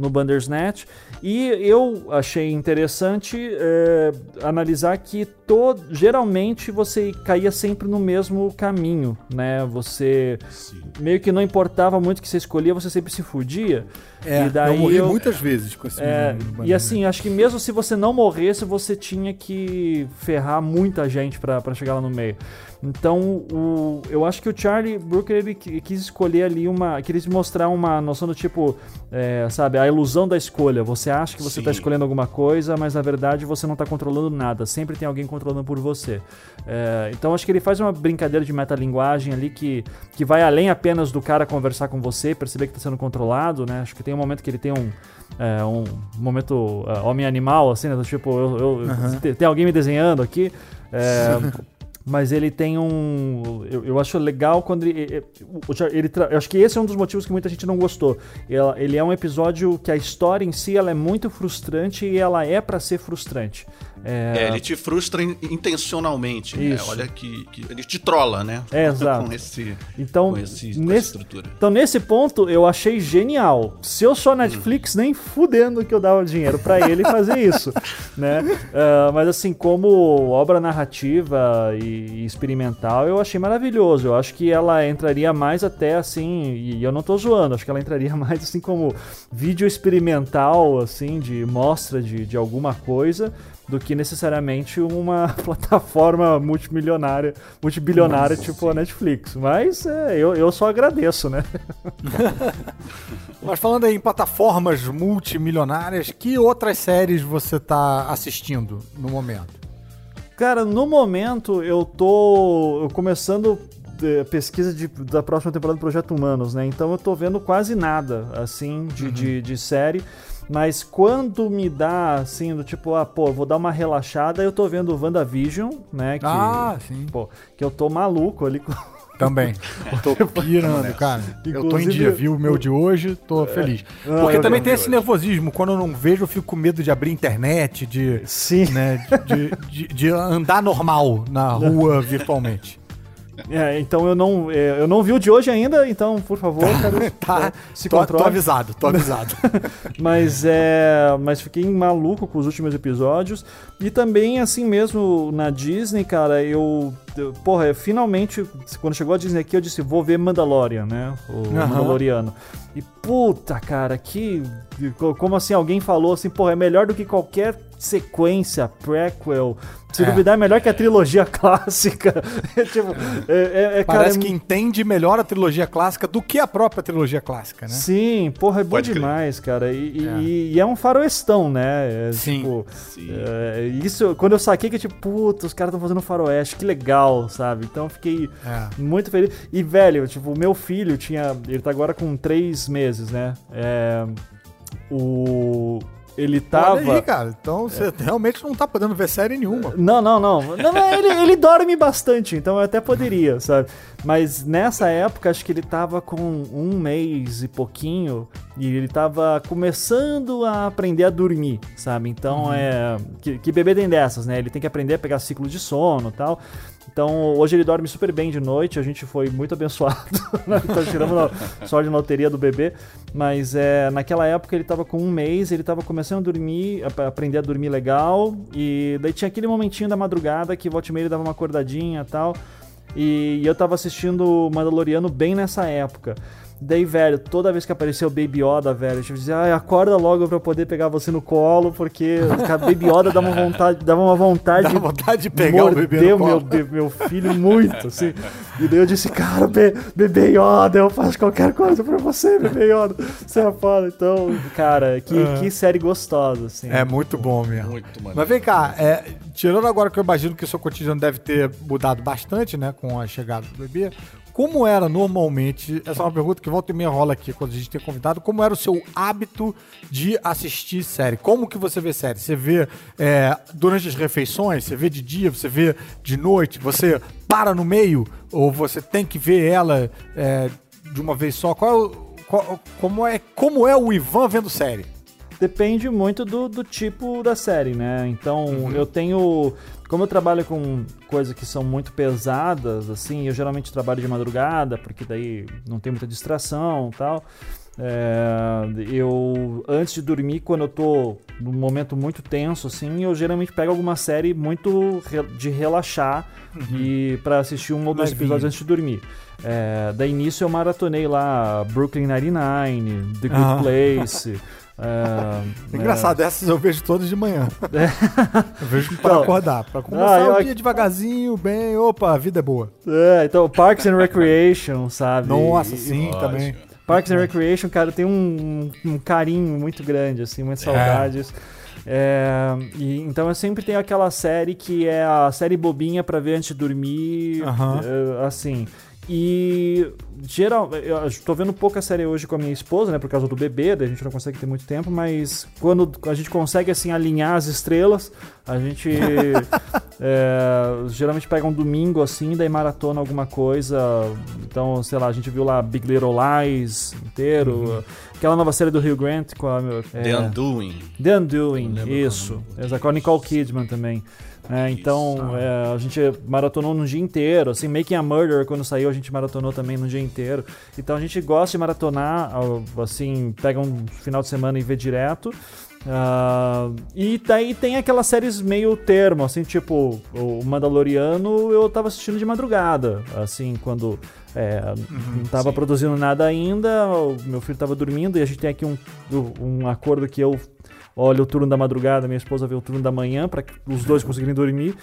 no Bandersnatch e eu achei interessante eh, analisar que to, geralmente você caía sempre no mesmo caminho, né? Você Sim. meio que não importava muito o que você escolhia, você sempre se fudia. É, e daí eu morri eu- muitas vezes com esse é, e assim, acho que mesmo se você não morresse, você tinha que ferrar muita gente pra chegar lá no meio. Então, o, eu acho que o Charlie Brooker ele qui- quis escolher ali uma. quis mostrar uma noção do tipo, é, sabe, a ilusão da escolha. Você acha que você tá Sim. escolhendo alguma coisa, mas na verdade você não tá controlando nada. Sempre tem alguém controlando por você. É, então, acho que ele faz uma brincadeira de metalinguagem ali que, que vai além apenas do cara conversar com você, perceber que tá sendo controlado, né? Acho que tem um momento que ele tem um. é, um momento é, homem-animal, assim, né? Tipo, eu, eu- tem, tem alguém me desenhando aqui. é, mas ele tem um. Eu, eu acho legal quando ele. ele- o Char- ele tra- eu acho que esse é um dos motivos que muita gente não gostou. Ele é um episódio que a história em si ela é muito frustrante e ela é pra ser frustrante. É, ele te frustra in- intencionalmente, né? Olha que, que ele te trola, né? É, exato. com esse, Então, com esse com nesse, estrutura. então, nesse ponto, eu achei genial. Se eu sou a Netflix, nem fudendo que eu dava dinheiro pra ele fazer isso, né? Ah, mas assim, como obra narrativa e, e experimental, eu achei maravilhoso. Eu acho que ela entraria mais até assim, e eu não tô zoando, acho que ela entraria mais assim como vídeo experimental, assim, de mostra de, de alguma coisa, do que necessariamente uma plataforma multimilionária, multibilionária tipo a Netflix. Mas é, eu, eu só agradeço, né? Mas falando aí em plataformas multimilionárias, que outras séries você tá assistindo no momento? Cara, no momento eu tô começando eh, pesquisa de- da próxima temporada do Projeto Humanos, né? Então eu tô vendo quase nada, assim, de, de, de série. Mas quando me dá, assim, do tipo, ah, pô, vou dar uma relaxada, eu tô vendo o WandaVision, né? Que, Ah, sim. pô, que eu tô maluco ali com... Também. Tô pirando, cara. Eu tô em dia, viu o meu de hoje, tô feliz. Ah, Porque também tem esse de nervosismo. Quando eu não vejo, eu fico com medo de abrir internet, de, Sim. né, de, de- de andar normal na rua virtualmente. É, então eu não, é, eu não vi o de hoje ainda, então, por favor, cara, Tá, se tô, tô controle. avisado, tô avisado. Mas é. Mas fiquei maluco com os últimos episódios. E também, assim mesmo, na Disney, cara, eu. eu- porra, eu finalmente, quando chegou a Disney aqui, eu disse, vou ver Mandalorian, né? O. Mandaloriano. E puta, cara, que. Como assim alguém falou assim, porra, é melhor do que qualquer sequência, prequel. Se É. duvidar, é melhor que a trilogia clássica. É, tipo, é, é- é, cara, Parece é que entende melhor a trilogia clássica do que a própria trilogia clássica, né? Sim, porra, é bom Pode crer. demais, cara. E, e- É. e- e é um faroestão, né? É, Sim. Tipo, Sim. é, isso, quando eu saquei que, tipo, puta, os caras estão fazendo faroeste, que legal, sabe? Então eu fiquei É. muito feliz. E, velho, tipo, o meu filho tinha. Ele tá agora com três meses, né? É, o. Ele tava. Olha aí, cara. Então você realmente não tá podendo ver série nenhuma. Não, não, não. não, não, ele, ele dorme bastante, então eu até poderia, sabe? Mas nessa época, acho que ele tava com um mês e pouquinho, e ele tava começando a aprender a dormir, sabe? Então é. Que, que bebê tem dessas, né? Ele tem que aprender a pegar ciclo de sono e tal. Então, hoje ele dorme super bem de noite, a gente foi muito abençoado, né? tá tirando a sorte na loteria do bebê, mas é, naquela época ele tava com um mês, ele tava começando a dormir, a aprender a dormir legal, e daí tinha aquele momentinho da madrugada que volta e meia ele dava uma acordadinha e tal, e eu tava assistindo Mandaloriano bem nessa época. Daí, velho, toda vez que apareceu o Baby Yoda, velho, eu dizia, ai, acorda logo pra eu poder pegar você no colo, porque a Baby Yoda dava uma vontade, dava uma vontade, Dá vontade de pegar o bebê no meu, colo. be- meu filho muito, assim. E daí eu disse, cara, be, bebê Yoda, eu faço qualquer coisa pra você, bebê Yoda. Você é foda. Então, cara, que, que série gostosa, assim. É muito bom mesmo. Muito, mano. Mas vem cá, é, tirando agora que eu imagino que o seu cotidiano deve ter mudado bastante, né, com a chegada do bebê, como era normalmente, essa é uma pergunta que volta e meia rola aqui quando a gente tem convidado, como era o seu hábito de assistir série? Como que você vê série? Você vê é, durante as refeições, você vê de dia, você vê de noite, você para no meio ou você tem que ver ela é, de uma vez só? Qual, qual- como, é, como é o Ivan vendo série? Depende muito do, do tipo da série, né? Então, Uhum. eu tenho. Como eu trabalho com coisas que são muito pesadas, assim, eu geralmente trabalho de madrugada, porque daí não tem muita distração e tal. É, eu, antes de dormir, quando eu tô num momento muito tenso, assim, eu geralmente pego alguma série muito re- de relaxar e para assistir um ou dois Levinho. episódios antes de dormir. É, daí nisso eu maratonei lá Brooklyn Nine-Nine, The Good Ah. Place. É, Engraçado, essas eu vejo todas de manhã. Eu vejo para Então, acordar. Para começar ah, eu- o dia devagarzinho, bem, opa, a vida é boa. É, então, Parks and Recreation, sabe? Nossa, sim, Lógico. também. Parks and Recreation, cara, tem um, um carinho muito grande, assim, muitas saudades. É, e, então eu sempre tenho aquela série que é a série bobinha pra ver antes de dormir, é, assim. E geral, eu tô vendo pouca série hoje com a minha esposa, né, por causa do bebê, daí a gente não consegue ter muito tempo, mas quando a gente consegue assim alinhar as estrelas, a gente é, geralmente pega um domingo assim, daí maratona alguma coisa. Então, sei lá, a gente viu lá Big Little Lies inteiro, aquela nova série do Rio Grant com a é, The Undoing. The Undoing, lembro isso. Exato, com a Nicole Kidman também. É, então, é, a gente maratonou no dia inteiro, assim, Making a Murder, quando saiu, a gente maratonou também no dia inteiro. Então, a gente gosta de maratonar, ah, assim, pega um final de semana e vê direto. Ah, e daí tem aquelas séries meio termo, assim, tipo, o Mandaloriano eu tava assistindo de madrugada, assim, quando é, não tava produzindo nada ainda, o meu filho tava dormindo e a gente tem aqui um, um acordo que eu olho o turno da madrugada, minha esposa vê o turno da manhã, para os dois conseguirem dormir.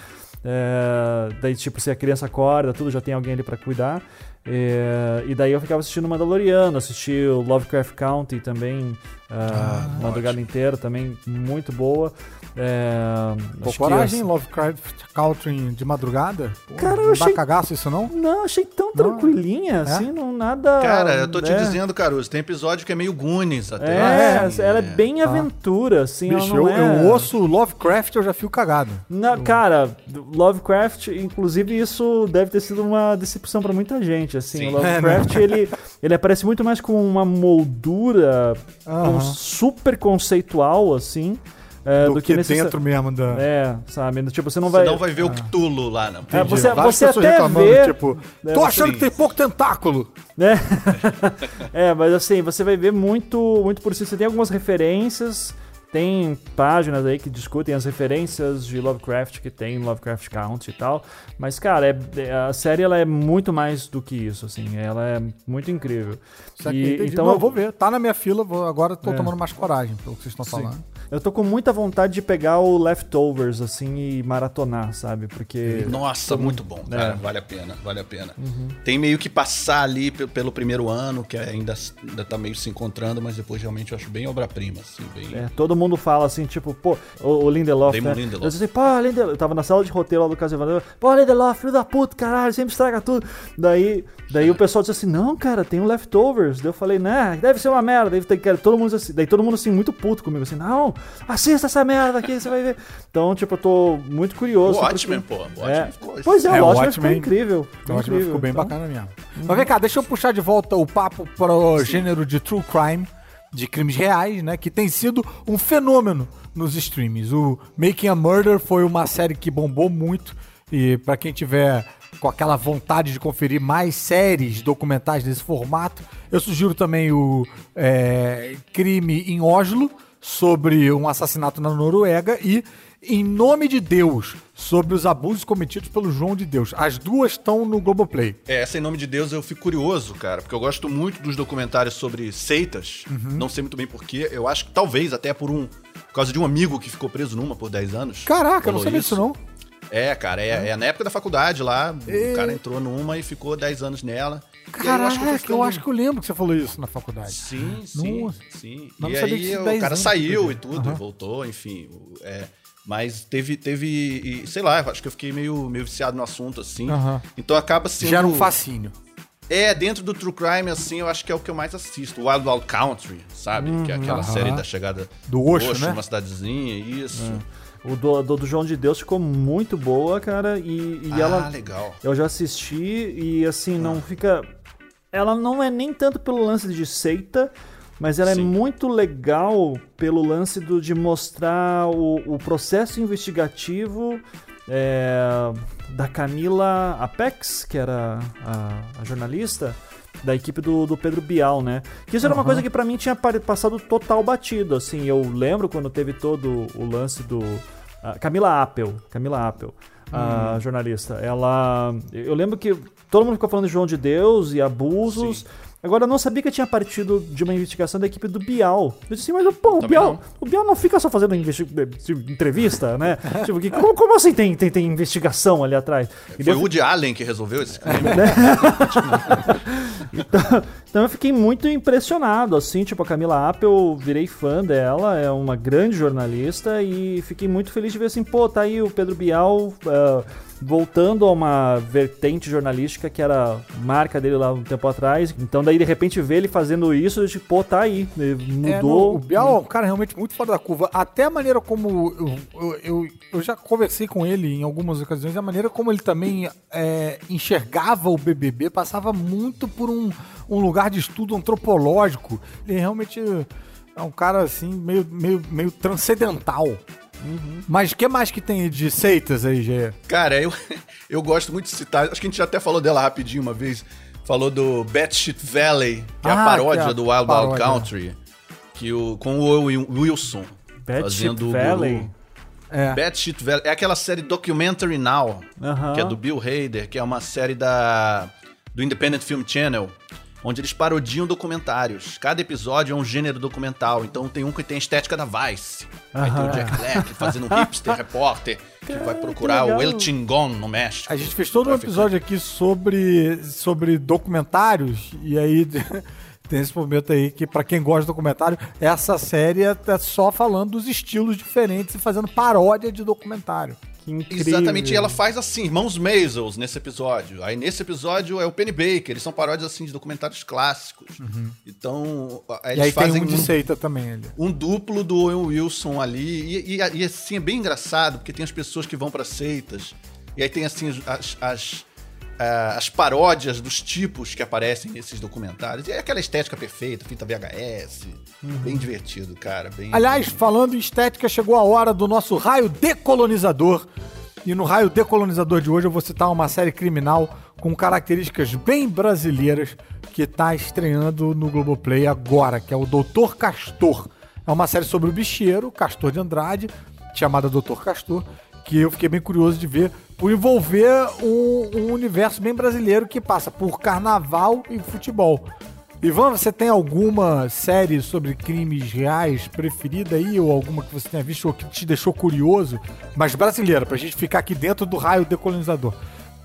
É, daí, tipo, se a criança acorda, tudo, já tem alguém ali para cuidar. É, e daí eu ficava assistindo Mandaloriano, assisti o Lovecraft County também, ah, madrugada inteira, também muito boa. É, Pô, acho que coragem, as- Lovecraft Country de madrugada? Pô, Cara, eu não achei- dá cagaço isso não? Não, achei tão tranquilinha, assim, não nada. Cara, eu tô te né? dizendo, Caruso, tem episódio que é meio Goonies até. É, Ah, ela é bem aventura, assim. Bicho, ela eu, é... eu ouço Lovecraft eu já fico cagado. Não, cara, Lovecraft, inclusive isso deve ter sido uma decepção pra muita gente, assim. Sim. O Lovecraft, ele, ele aparece muito mais com uma moldura com- super conceitual, assim, é, do, do, que, necessa- dentro mesmo da... É, sabe? Tipo, você não Você vai... não vai ver o Cthulhu lá, não. É, você, Várias você pessoas até reclamando, vê... tipo, É, tô você- achando que tem pouco tentáculo. né? é, mas assim, você vai ver muito, muito por si. Você tem algumas referências, tem páginas aí que discutem as referências de Lovecraft que tem em Lovecraft Count e tal. Mas, cara, é- é- a série ela é muito mais do que isso, assim. Ela é muito incrível. Isso aqui, E, entendi. então Não, eu, vou ver. Tá na minha fila, vou, agora tô É. tomando mais coragem pelo que vocês estão falando. eu tô com muita vontade de pegar o Leftovers, assim, e maratonar, sabe? Porque. Nossa, muito bom, cara. É. Vale a pena, vale a pena. Tem meio que passar ali pe- pelo primeiro ano, que ainda, ainda tá meio se encontrando, mas depois realmente eu acho bem obra-prima, assim, bem... É, todo mundo fala assim, tipo, pô, o, o Lindelof, Damon né? Lindelof. Eu disse assim, pô, Lindelof, eu tava na sala de roteiro lá do Caso Evandro, pô, Lindelof, filho da puta, caralho, sempre estraga tudo. Daí, daí o pessoal disse assim, não, cara, tem um Leftovers. Daí eu falei, né, deve ser uma merda. Daí, cara, todo mundo, assim, daí todo mundo assim, muito puto comigo, assim, não, assista essa merda aqui, você vai ver. Então, tipo, eu tô muito O curioso. Watchmen, porque- pô. O É. Watchmen ficou... Pois é, É, o o Watchmen ficou Watchmen- incrível. Que incrível. ficou bem Então, bacana mesmo. Mas vem cá, deixa eu puxar de volta o papo pro gênero de true crime, de crimes reais, né? Que tem sido um fenômeno nos streams. O Making a Murder foi uma série que bombou muito. E pra quem tiver com aquela vontade de conferir mais séries documentais desse formato, eu sugiro também o é, Crime em Oslo, sobre um assassinato na Noruega, e Em Nome de Deus, sobre os abusos cometidos pelo João de Deus. As duas estão no Globoplay. É, essa em nome de Deus eu fico curioso, cara, porque eu gosto muito dos documentários sobre seitas. Uhum. Não sei muito bem porquê. Eu acho que talvez até por um. Por causa de um amigo que ficou preso numa por 10 anos. Caraca, eu não sabia disso não. É, cara, é, é na época da faculdade lá. E- O cara entrou numa e ficou 10 anos nela. E Caraca, eu ficando- acho que eu lembro que você falou isso na faculdade. Sim, sim, Nossa. sim. E não sabia aí isso o 10 cara saiu e tudo, Aham. voltou, enfim. é, mas teve, teve, sei lá, acho que eu fiquei meio, meio viciado no assunto, assim. Aham. Então acaba sendo... Gera um fascínio. É, dentro do True Crime, assim, eu acho que é o que eu mais assisto. Wild Wild Country, sabe? que é aquela aham. série da chegada Do Osho, né? uma cidadezinha, isso. O do, do, do João de Deus ficou muito boa, cara, e, e ah, ela... legal. Eu já assisti e assim, não fica. Ela não é nem tanto pelo lance de seita, mas ela Sim. é muito legal pelo lance do, de mostrar o, o processo investigativo é, da Camila Apex, que era a, a jornalista. Da equipe do, do Pedro Bial, né? Que isso era uma coisa que pra mim tinha passado total batido. Assim, eu lembro quando teve todo o lance do. a Camila Appel. Camila Appel a jornalista. Ela. Eu lembro que todo mundo ficou falando de João de Deus e abusos. Agora eu não sabia que tinha partido de uma investigação da equipe do Bial. Eu disse assim, mas pô, o Bial, não. o Bial não fica só fazendo investi- entrevista, né? tipo, que, como, como assim tem, tem, tem investigação ali atrás? E Foi o Woody Allen que resolveu esse crime. então, então eu fiquei muito impressionado, assim, tipo, a Camila Apple, eu virei fã dela, é uma grande jornalista e fiquei muito feliz de ver assim, pô, tá aí o Pedro Bial eh, voltando a uma vertente jornalística que era marca dele lá um tempo atrás. Então daí de repente ver ele fazendo isso, eu tipo, pô, tá aí, É, mudou. o Bial é um cara realmente muito fora da curva. Até a maneira como. Eu, eu, eu, eu já conversei com ele em algumas ocasiões, a maneira como ele também é, enxergava o BBB passava muito por um, um lugar de estudo antropológico. Ele realmente é um cara assim, meio, meio, meio transcendental. Mas o que mais que tem de seitas aí, Gê? Cara, eu, eu gosto muito de citar. Acho que a gente já até falou dela rapidinho uma vez. Falou do Batshit Valley, que é Ah, a paródia que é a do Wild Wild paródia. Country. Que o, com o Wilson. Bad fazendo Shit o Valley. guru. É. Batshit Valley. É aquela série Documentary Now, Aham. que é do Bill Hader, que é uma série da do Independent Film Channel, onde eles parodiam documentários. Cada episódio é um gênero documental. Então tem um que tem a estética da Vice. Aí tem o. Jack Black fazendo um hipster repórter que vai procurar que o. El Chingon no México. A gente fez todo um episódio aqui sobre, sobre documentários, e aí tem esse momento aí que, pra quem gosta de documentário, essa série é só falando dos estilos diferentes e fazendo paródia de documentário. Que incrível. Exatamente, e ela faz assim, irmãos Maisels nesse episódio. Aí nesse episódio é o Penny Baker, eles são paródias assim de documentários clássicos. Então, Uhum. aí e eles aí tem fazem um de um, seita também ali. um duplo do Owen Wilson ali. E, e, e, assim, é bem engraçado, porque tem as pessoas que vão pra seitas. E aí tem assim as, as, ah, as paródias dos tipos que aparecem nesses documentários. E é aquela estética perfeita, fita VHS. Bem divertido, cara. Bem, Aliás, falando em estética, chegou a hora do nosso raio decolonizador. E no raio decolonizador de hoje eu vou citar uma série criminal com características bem brasileiras que está estreando no Globoplay agora, que é o Doutor Castor. É uma série sobre o bicheiro, Castor de Andrade, chamada Doutor Castor, que eu fiquei bem curioso de ver, por envolver um, um universo bem brasileiro que passa por carnaval e futebol. Ivan, você tem alguma série sobre crimes reais preferida aí? Ou alguma que você tenha visto ou que te deixou curioso? Mas brasileira, pra gente ficar aqui dentro do raio decolonizador.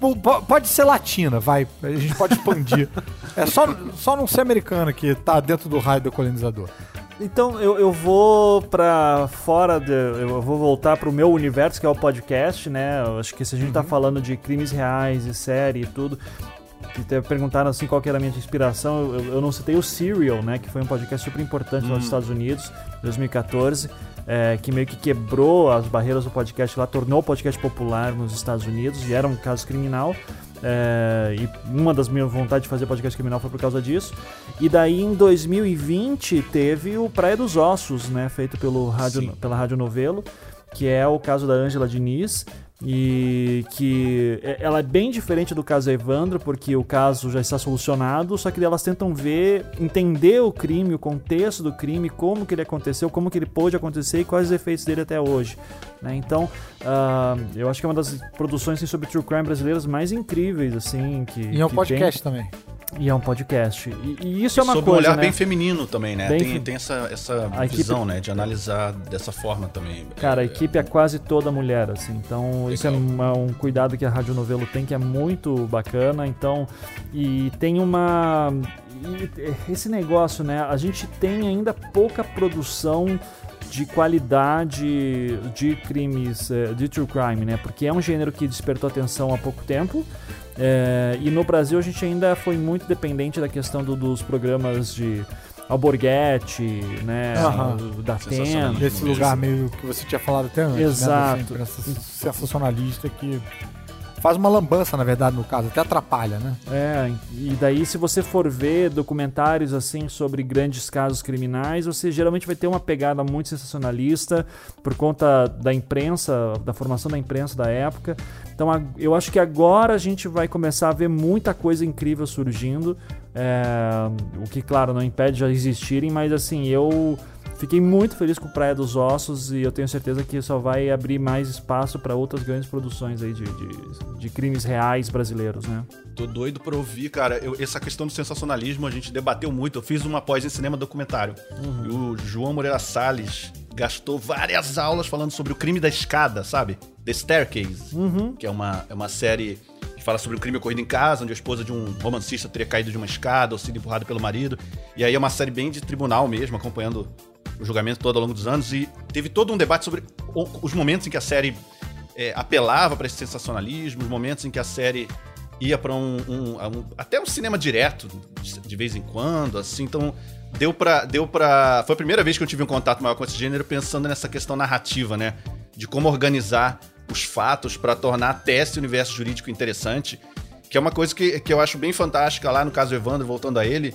P- Pode ser latina, vai. A gente pode expandir. é só, só não ser americana que tá dentro do raio decolonizador. Então eu, eu vou pra fora, de, eu vou voltar pro meu universo, que é o podcast, né? Eu acho que se a gente tá falando de crimes reais e série e tudo, até perguntaram assim qual que era a minha inspiração, eu, eu não citei o Serial, né? Que foi um podcast super importante lá nos Estados Unidos, 2014. é, que meio que quebrou as barreiras do podcast lá, tornou o podcast popular nos Estados Unidos e era um caso criminal. É, e uma das minhas vontades de fazer podcast criminal foi por causa disso. E daí em 2020 teve o Praia dos Ossos, né? Feito pelo rádio, Sim. pela Rádio Novelo, que é o caso da Ângela Diniz. E que é- ela é bem diferente do caso Evandro, porque o caso já está solucionado, só que elas tentam ver, entender o crime, o contexto do crime, como que ele aconteceu, como que ele pôde acontecer e quais os efeitos dele até hoje. né? Então, ah, eu acho que é uma das produções assim, sobre true crime brasileiras mais incríveis, assim, que E é um podcast também. E é um podcast. E, e isso é uma Sob um coisa, olhar né? bem feminino também, né? Bem tem fe- tem essa, essa A equipe- visão, né? De analisar dessa forma também. Cara, a É, equipe é quase toda mulher, assim. Então, isso é Legal. uma- um cuidado que a Rádio Novelo tem que é muito bacana. Então, e tem uma. e esse negócio, né? A gente tem ainda pouca produção de qualidade de crimes, eh, de true crime, né? Porque é um gênero que despertou atenção há pouco tempo. Eh, e no Brasil a gente ainda foi muito dependente da questão do- dos programas de Alborguete, né? Aham. Da. Atena. Desse mesmo. lugar meio que você tinha falado até antes. Exato. Né? Dessa imprensa sensacionalista que faz uma lambança, na verdade, no caso. Até atrapalha, né? É, e daí se você for ver documentários assim sobre grandes casos criminais, você geralmente vai ter uma pegada muito sensacionalista por conta da imprensa, da formação da imprensa da época. Então eu acho que agora a gente vai começar a ver muita coisa incrível surgindo, é, o que claro não impede de existirem, mas assim eu Fiquei muito feliz com Praia dos Ossos e eu tenho certeza que só vai abrir mais espaço para outras grandes produções aí de, de, de crimes reais brasileiros, né? Tô doido pra ouvir, cara. Eu- essa questão do sensacionalismo a gente debateu muito. Eu fiz uma pós em cinema documentário. E o João Moreira Salles gastou várias aulas falando sobre o crime da escada, sabe? The Staircase. Que é uma, é uma série que fala sobre um crime ocorrido em casa, onde a esposa de um romancista teria caído de uma escada ou sido empurrada pelo marido. E aí é uma série bem de tribunal mesmo, acompanhando o julgamento todo ao longo dos anos. E teve todo um debate sobre os momentos em que a série é, apelava para esse sensacionalismo, os momentos em que a série ia para um, um- um- até um cinema direto de, vez em quando, assim, então deu pra, deu pra... Foi a primeira vez que eu tive um contato maior com esse gênero pensando nessa questão narrativa, né? De como organizar os fatos para tornar até esse universo jurídico interessante, que é uma coisa que, que eu acho bem fantástica lá no caso Evandro, voltando a ele,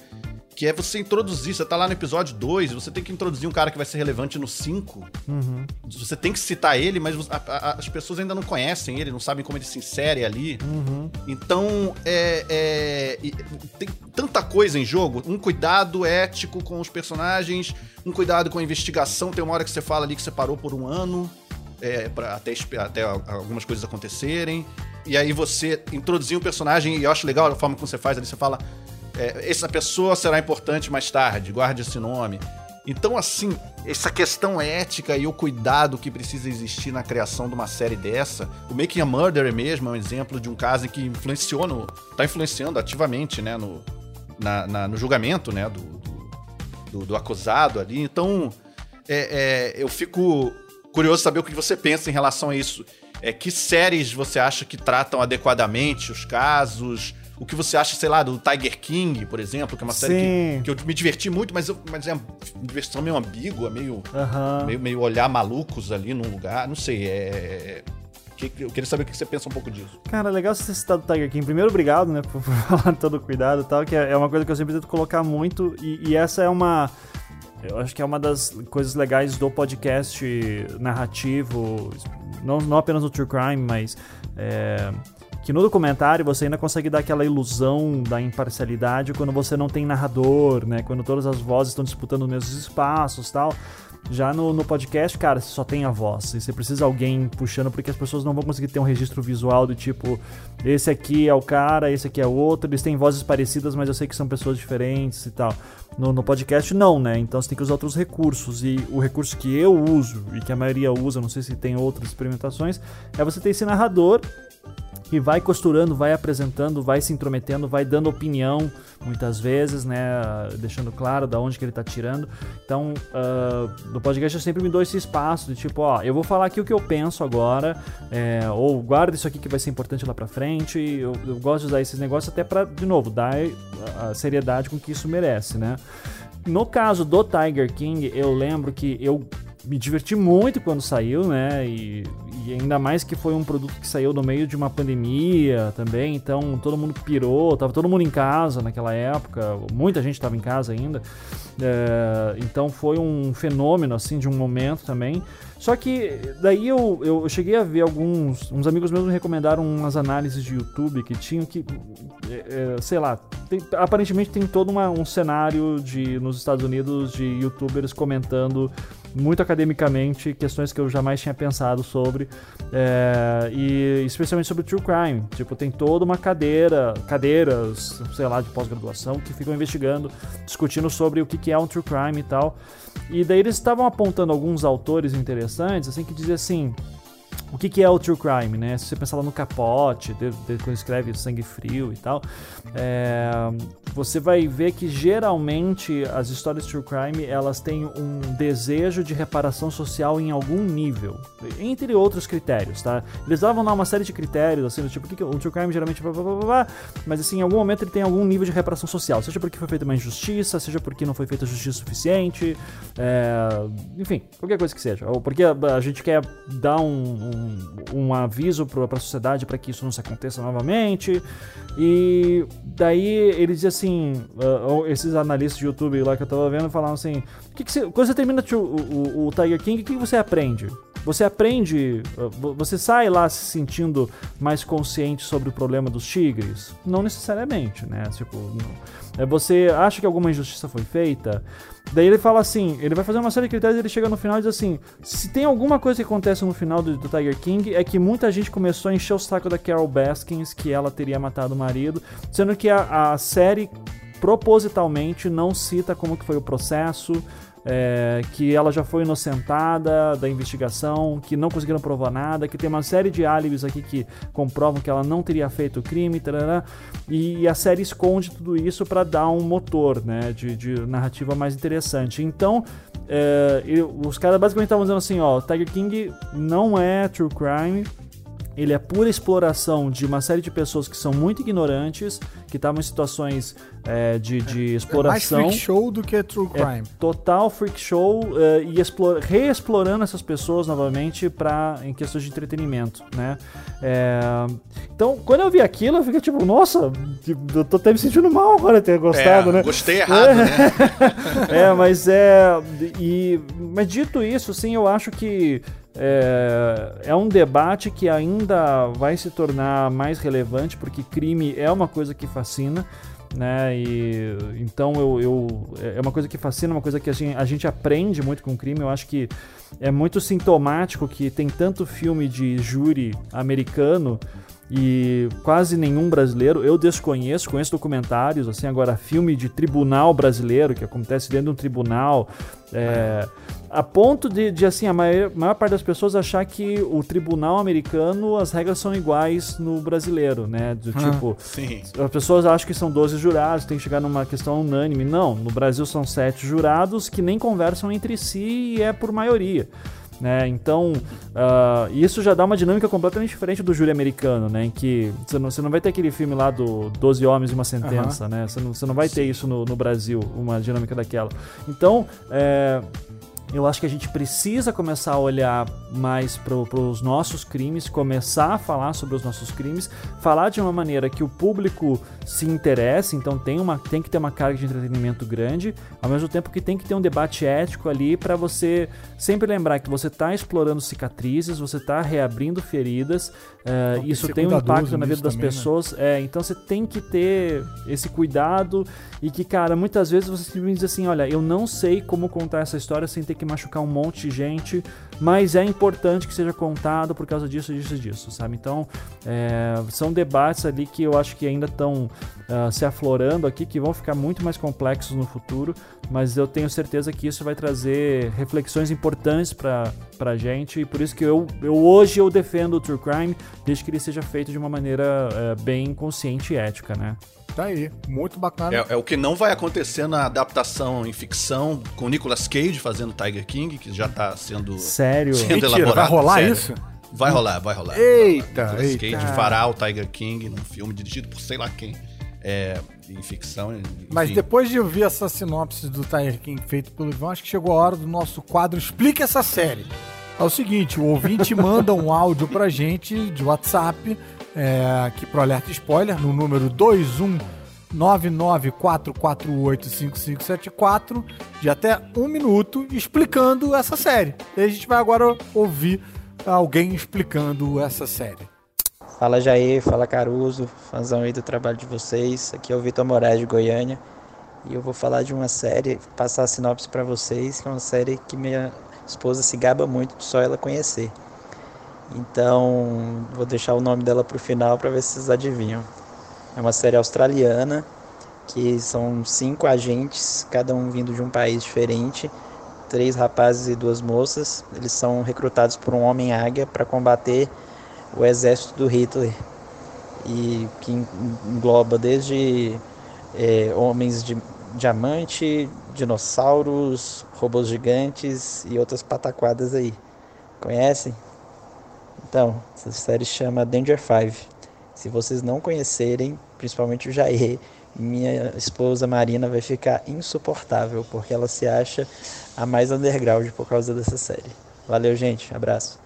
que é você introduzir, você tá lá no episódio 2, você tem que introduzir um cara que vai ser relevante no 5, você tem que citar ele, mas a- a- as pessoas ainda não conhecem ele, não sabem como ele se insere ali. Então, é, é, tem tanta coisa em jogo. Um cuidado ético com os personagens, um cuidado com a investigação. Tem uma hora que você fala ali que você parou por um ano, é, pra até, até al- algumas coisas acontecerem. E aí você introduzir um personagem, e eu acho legal a forma como você faz ali, você fala. É, essa pessoa será importante mais tarde, guarde esse nome. Então, assim, essa questão ética e o cuidado que precisa existir na criação de uma série dessa, o Making a Murderer mesmo é um exemplo de um caso que influenciou no. tá influenciando ativamente, né, no, na- na- no julgamento, né, do, do, do- do acusado ali. Então, é, é, eu fico curioso saber o que você pensa em relação a isso. É, que séries você acha que tratam adequadamente os casos? O que você acha, sei lá, do Tiger King, por exemplo, que é uma série que, que eu me diverti muito, mas, eu- mas é uma diversão meio ambígua, meio, Aham. meio, meio olhar malucos ali num lugar. Não sei, é. que- Eu queria saber o que você pensa um pouco disso. Cara, legal você ter citado o Tiger King. Primeiro, obrigado, né, por falar todo o cuidado e tal, que é é uma coisa que eu sempre tento colocar muito, e, e essa é uma... Eu acho que é uma das coisas legais do podcast narrativo, não, não apenas no True Crime, mas... é, que no documentário você ainda consegue dar aquela ilusão da imparcialidade quando você não tem narrador, né? Quando todas as vozes estão disputando os mesmos espaços tal. Já no, no podcast, cara, você só tem a voz. E você precisa alguém puxando, porque as pessoas não vão conseguir ter um registro visual do tipo, esse aqui é o cara, esse aqui é o outro, eles têm vozes parecidas, mas eu sei que são pessoas diferentes e tal. No, no podcast, não, né? Então você tem que usar outros recursos. E o recurso que eu uso, e que a maioria usa, não sei se tem outras experimentações, é você ter esse narrador que vai costurando, vai apresentando, vai se intrometendo, vai dando opinião, muitas vezes, né, deixando claro da onde que ele tá tirando. Então, ah, no podcast eu sempre me dou esse espaço de tipo, ó, eu vou falar aqui o que eu penso agora, é, ou guarda isso aqui que vai ser importante lá pra frente. Eu, eu gosto de usar esses negócios até pra, de novo, dar a seriedade com que isso merece, né. No caso do Tiger King, eu lembro que eu me diverti muito quando saiu, né? E, e, ainda mais que foi um produto que saiu no meio de uma pandemia também, então todo mundo pirou, tava todo mundo em casa naquela época, muita gente estava em casa ainda. É, então foi um fenômeno assim de um momento também. Só que daí eu, eu cheguei a ver alguns. Uns amigos meus me recomendaram umas análises de YouTube que tinham que. É, é, sei lá. Tem, aparentemente tem todo uma, um cenário de, nos Estados Unidos de youtubers comentando muito academicamente questões que eu jamais tinha pensado sobre. É, e especialmente sobre true crime. Tipo, tem toda uma cadeira, cadeiras, sei lá, de pós-graduação que ficam investigando, discutindo sobre o que é um true crime e tal. E daí eles estavam apontando alguns autores interessantes, assim, que diziam assim. O que, que, é o true crime, né? Se você pensar lá no capote, quando escreve sangue frio e tal, é, você vai ver que geralmente as histórias true crime elas têm um desejo de reparação social em algum nível, entre outros critérios, tá? Eles davam lá uma série de critérios, assim, do tipo, o que, que o true crime geralmente blá, blá, blá, blá, mas assim, em algum momento ele tem algum nível de reparação social, seja porque foi feita uma injustiça, seja porque não foi feita justiça suficiente, é, enfim, qualquer coisa que seja, ou porque a, gente quer dar um, um, um aviso para a sociedade para que isso não se aconteça novamente, e daí eles dizem assim, uh, esses analistas de YouTube lá que eu tava vendo falavam assim, que que você, quando você termina o, o, o Tiger King, o que, que você aprende? Você aprende, uh, você sai lá se sentindo mais consciente sobre o problema dos tigres? Não necessariamente, né? Tipo, não. É, você acha que alguma injustiça foi feita? Daí ele fala assim, ele vai fazer uma série de critérios e ele chega no final e diz assim, se tem alguma coisa que acontece no final do, do, Tiger King é que muita gente começou a encher o saco da Carol Baskins que ela teria matado o marido, sendo que a, a série propositalmente não cita como que foi o processo, é, que ela já foi inocentada da investigação, que não conseguiram provar nada, que tem uma série de álibis aqui que comprovam que ela não teria feito o crime, tarará, e, a série esconde tudo isso para dar um motor né, de, de, narrativa mais interessante. Então, é, os caras basicamente estavam dizendo assim: ó, Tiger King não é true crime ele é pura exploração de uma série de pessoas que são muito ignorantes, que estavam em situações é, de, de exploração. É mais freak show do que true é crime. É total freak show uh, e explore, reexplorando essas pessoas novamente para em questões de entretenimento, né? É, então, quando eu vi aquilo, eu fiquei tipo, nossa, eu tô até me sentindo mal agora ter gostado, é, né? Gostei errado, né? é, mas é. E, mas dito isso, sim, eu acho que é, é, um debate que ainda vai se tornar mais relevante porque crime é uma coisa que fascina, né? E então eu, eu é uma coisa que fascina, uma coisa que a gente, a gente aprende muito com crime. Eu acho que é muito sintomático que tem tanto filme de júri americano e quase nenhum brasileiro. Eu desconheço, conheço documentários, assim, agora filme de tribunal brasileiro que acontece dentro de um tribunal. É, a ponto de, de assim, a maior, maior, parte das pessoas achar que o tribunal americano, as regras são iguais no brasileiro, né? Do ah, tipo, sim. as pessoas acham que são 12 jurados, tem que chegar numa questão unânime. Não, no Brasil são sete jurados que nem conversam entre si e é por maioria. Né? Então, uh, isso já dá uma dinâmica completamente diferente do júri americano, né? Em que você não, você não vai ter aquele filme lá do 12 Homens e uma Sentença, uhum. né? Você não, você não vai ter isso no, no Brasil, uma dinâmica daquela. Então, é, eu acho que a gente precisa começar a olhar mais para os nossos crimes, começar a falar sobre os nossos crimes, falar de uma maneira que o público se interesse, então tem, uma, tem que ter uma carga de entretenimento grande, ao mesmo tempo que tem que ter um debate ético ali para você sempre lembrar que você está explorando cicatrizes, você está reabrindo feridas, uh, isso tem um impacto na vida das também, né? pessoas, né? é, então você tem que ter esse cuidado e que, cara, muitas vezes você simplesmente diz assim, olha, eu não sei como contar essa história sem ter que machucar um monte de gente, mas é importante que seja contado por causa disso, disso disso, sabe? Então, é, são debates ali que eu acho que ainda estão uh, ah, se aflorando aqui, que vão ficar muito mais complexos no futuro, mas eu tenho certeza que isso vai trazer reflexões importantes para pra gente, e por isso que eu, eu hoje eu defendo o True Crime, desde que ele seja feito de uma maneira uh, bem consciente e ética, né? Tá aí, muito bacana. É, é, o que não vai acontecer na adaptação em ficção com Nicolas Cage fazendo Tiger King, que já tá sendo, Sério? sendo Mentira, elaborado. Vai rolar Sério. isso? Vai rolar, vai rolar. Eita, Nicolas eita. Cage fará o Tiger King num filme dirigido por sei lá quem. É, em ficção. enfim. Mas depois de ouvir essa sinopse do Tiger King feito pelo Ivan, acho que chegou a hora do nosso quadro Explica essa série. É o seguinte, o ouvinte manda um áudio pra gente de WhatsApp, é, aqui pro Alerta Spoiler, no número 21994485574, de até um minuto, explicando essa série. E a gente vai agora ouvir alguém explicando essa série. Fala Jair, fala Caruso, fãzão aí do trabalho de vocês. Aqui é o Vitor Moraes de Goiânia e eu vou falar de uma série, passar a sinopse para vocês, que é uma série que minha esposa se gaba muito só ela conhecer. Então, vou deixar o nome dela pro final para ver se vocês adivinham. É uma série australiana que são cinco agentes, cada um vindo de um país diferente, três rapazes e duas moças. Eles são recrutados por um homem águia para combater o exército do Hitler e que engloba desde é, homens de diamante, dinossauros, robôs gigantes e outras pataquadas aí. Conhecem? Então, essa série chama Danger Five. Se vocês não conhecerem, principalmente o Jair, minha esposa Marina vai ficar insuportável porque ela se acha a mais underground por causa dessa série. Valeu, gente. Abraço.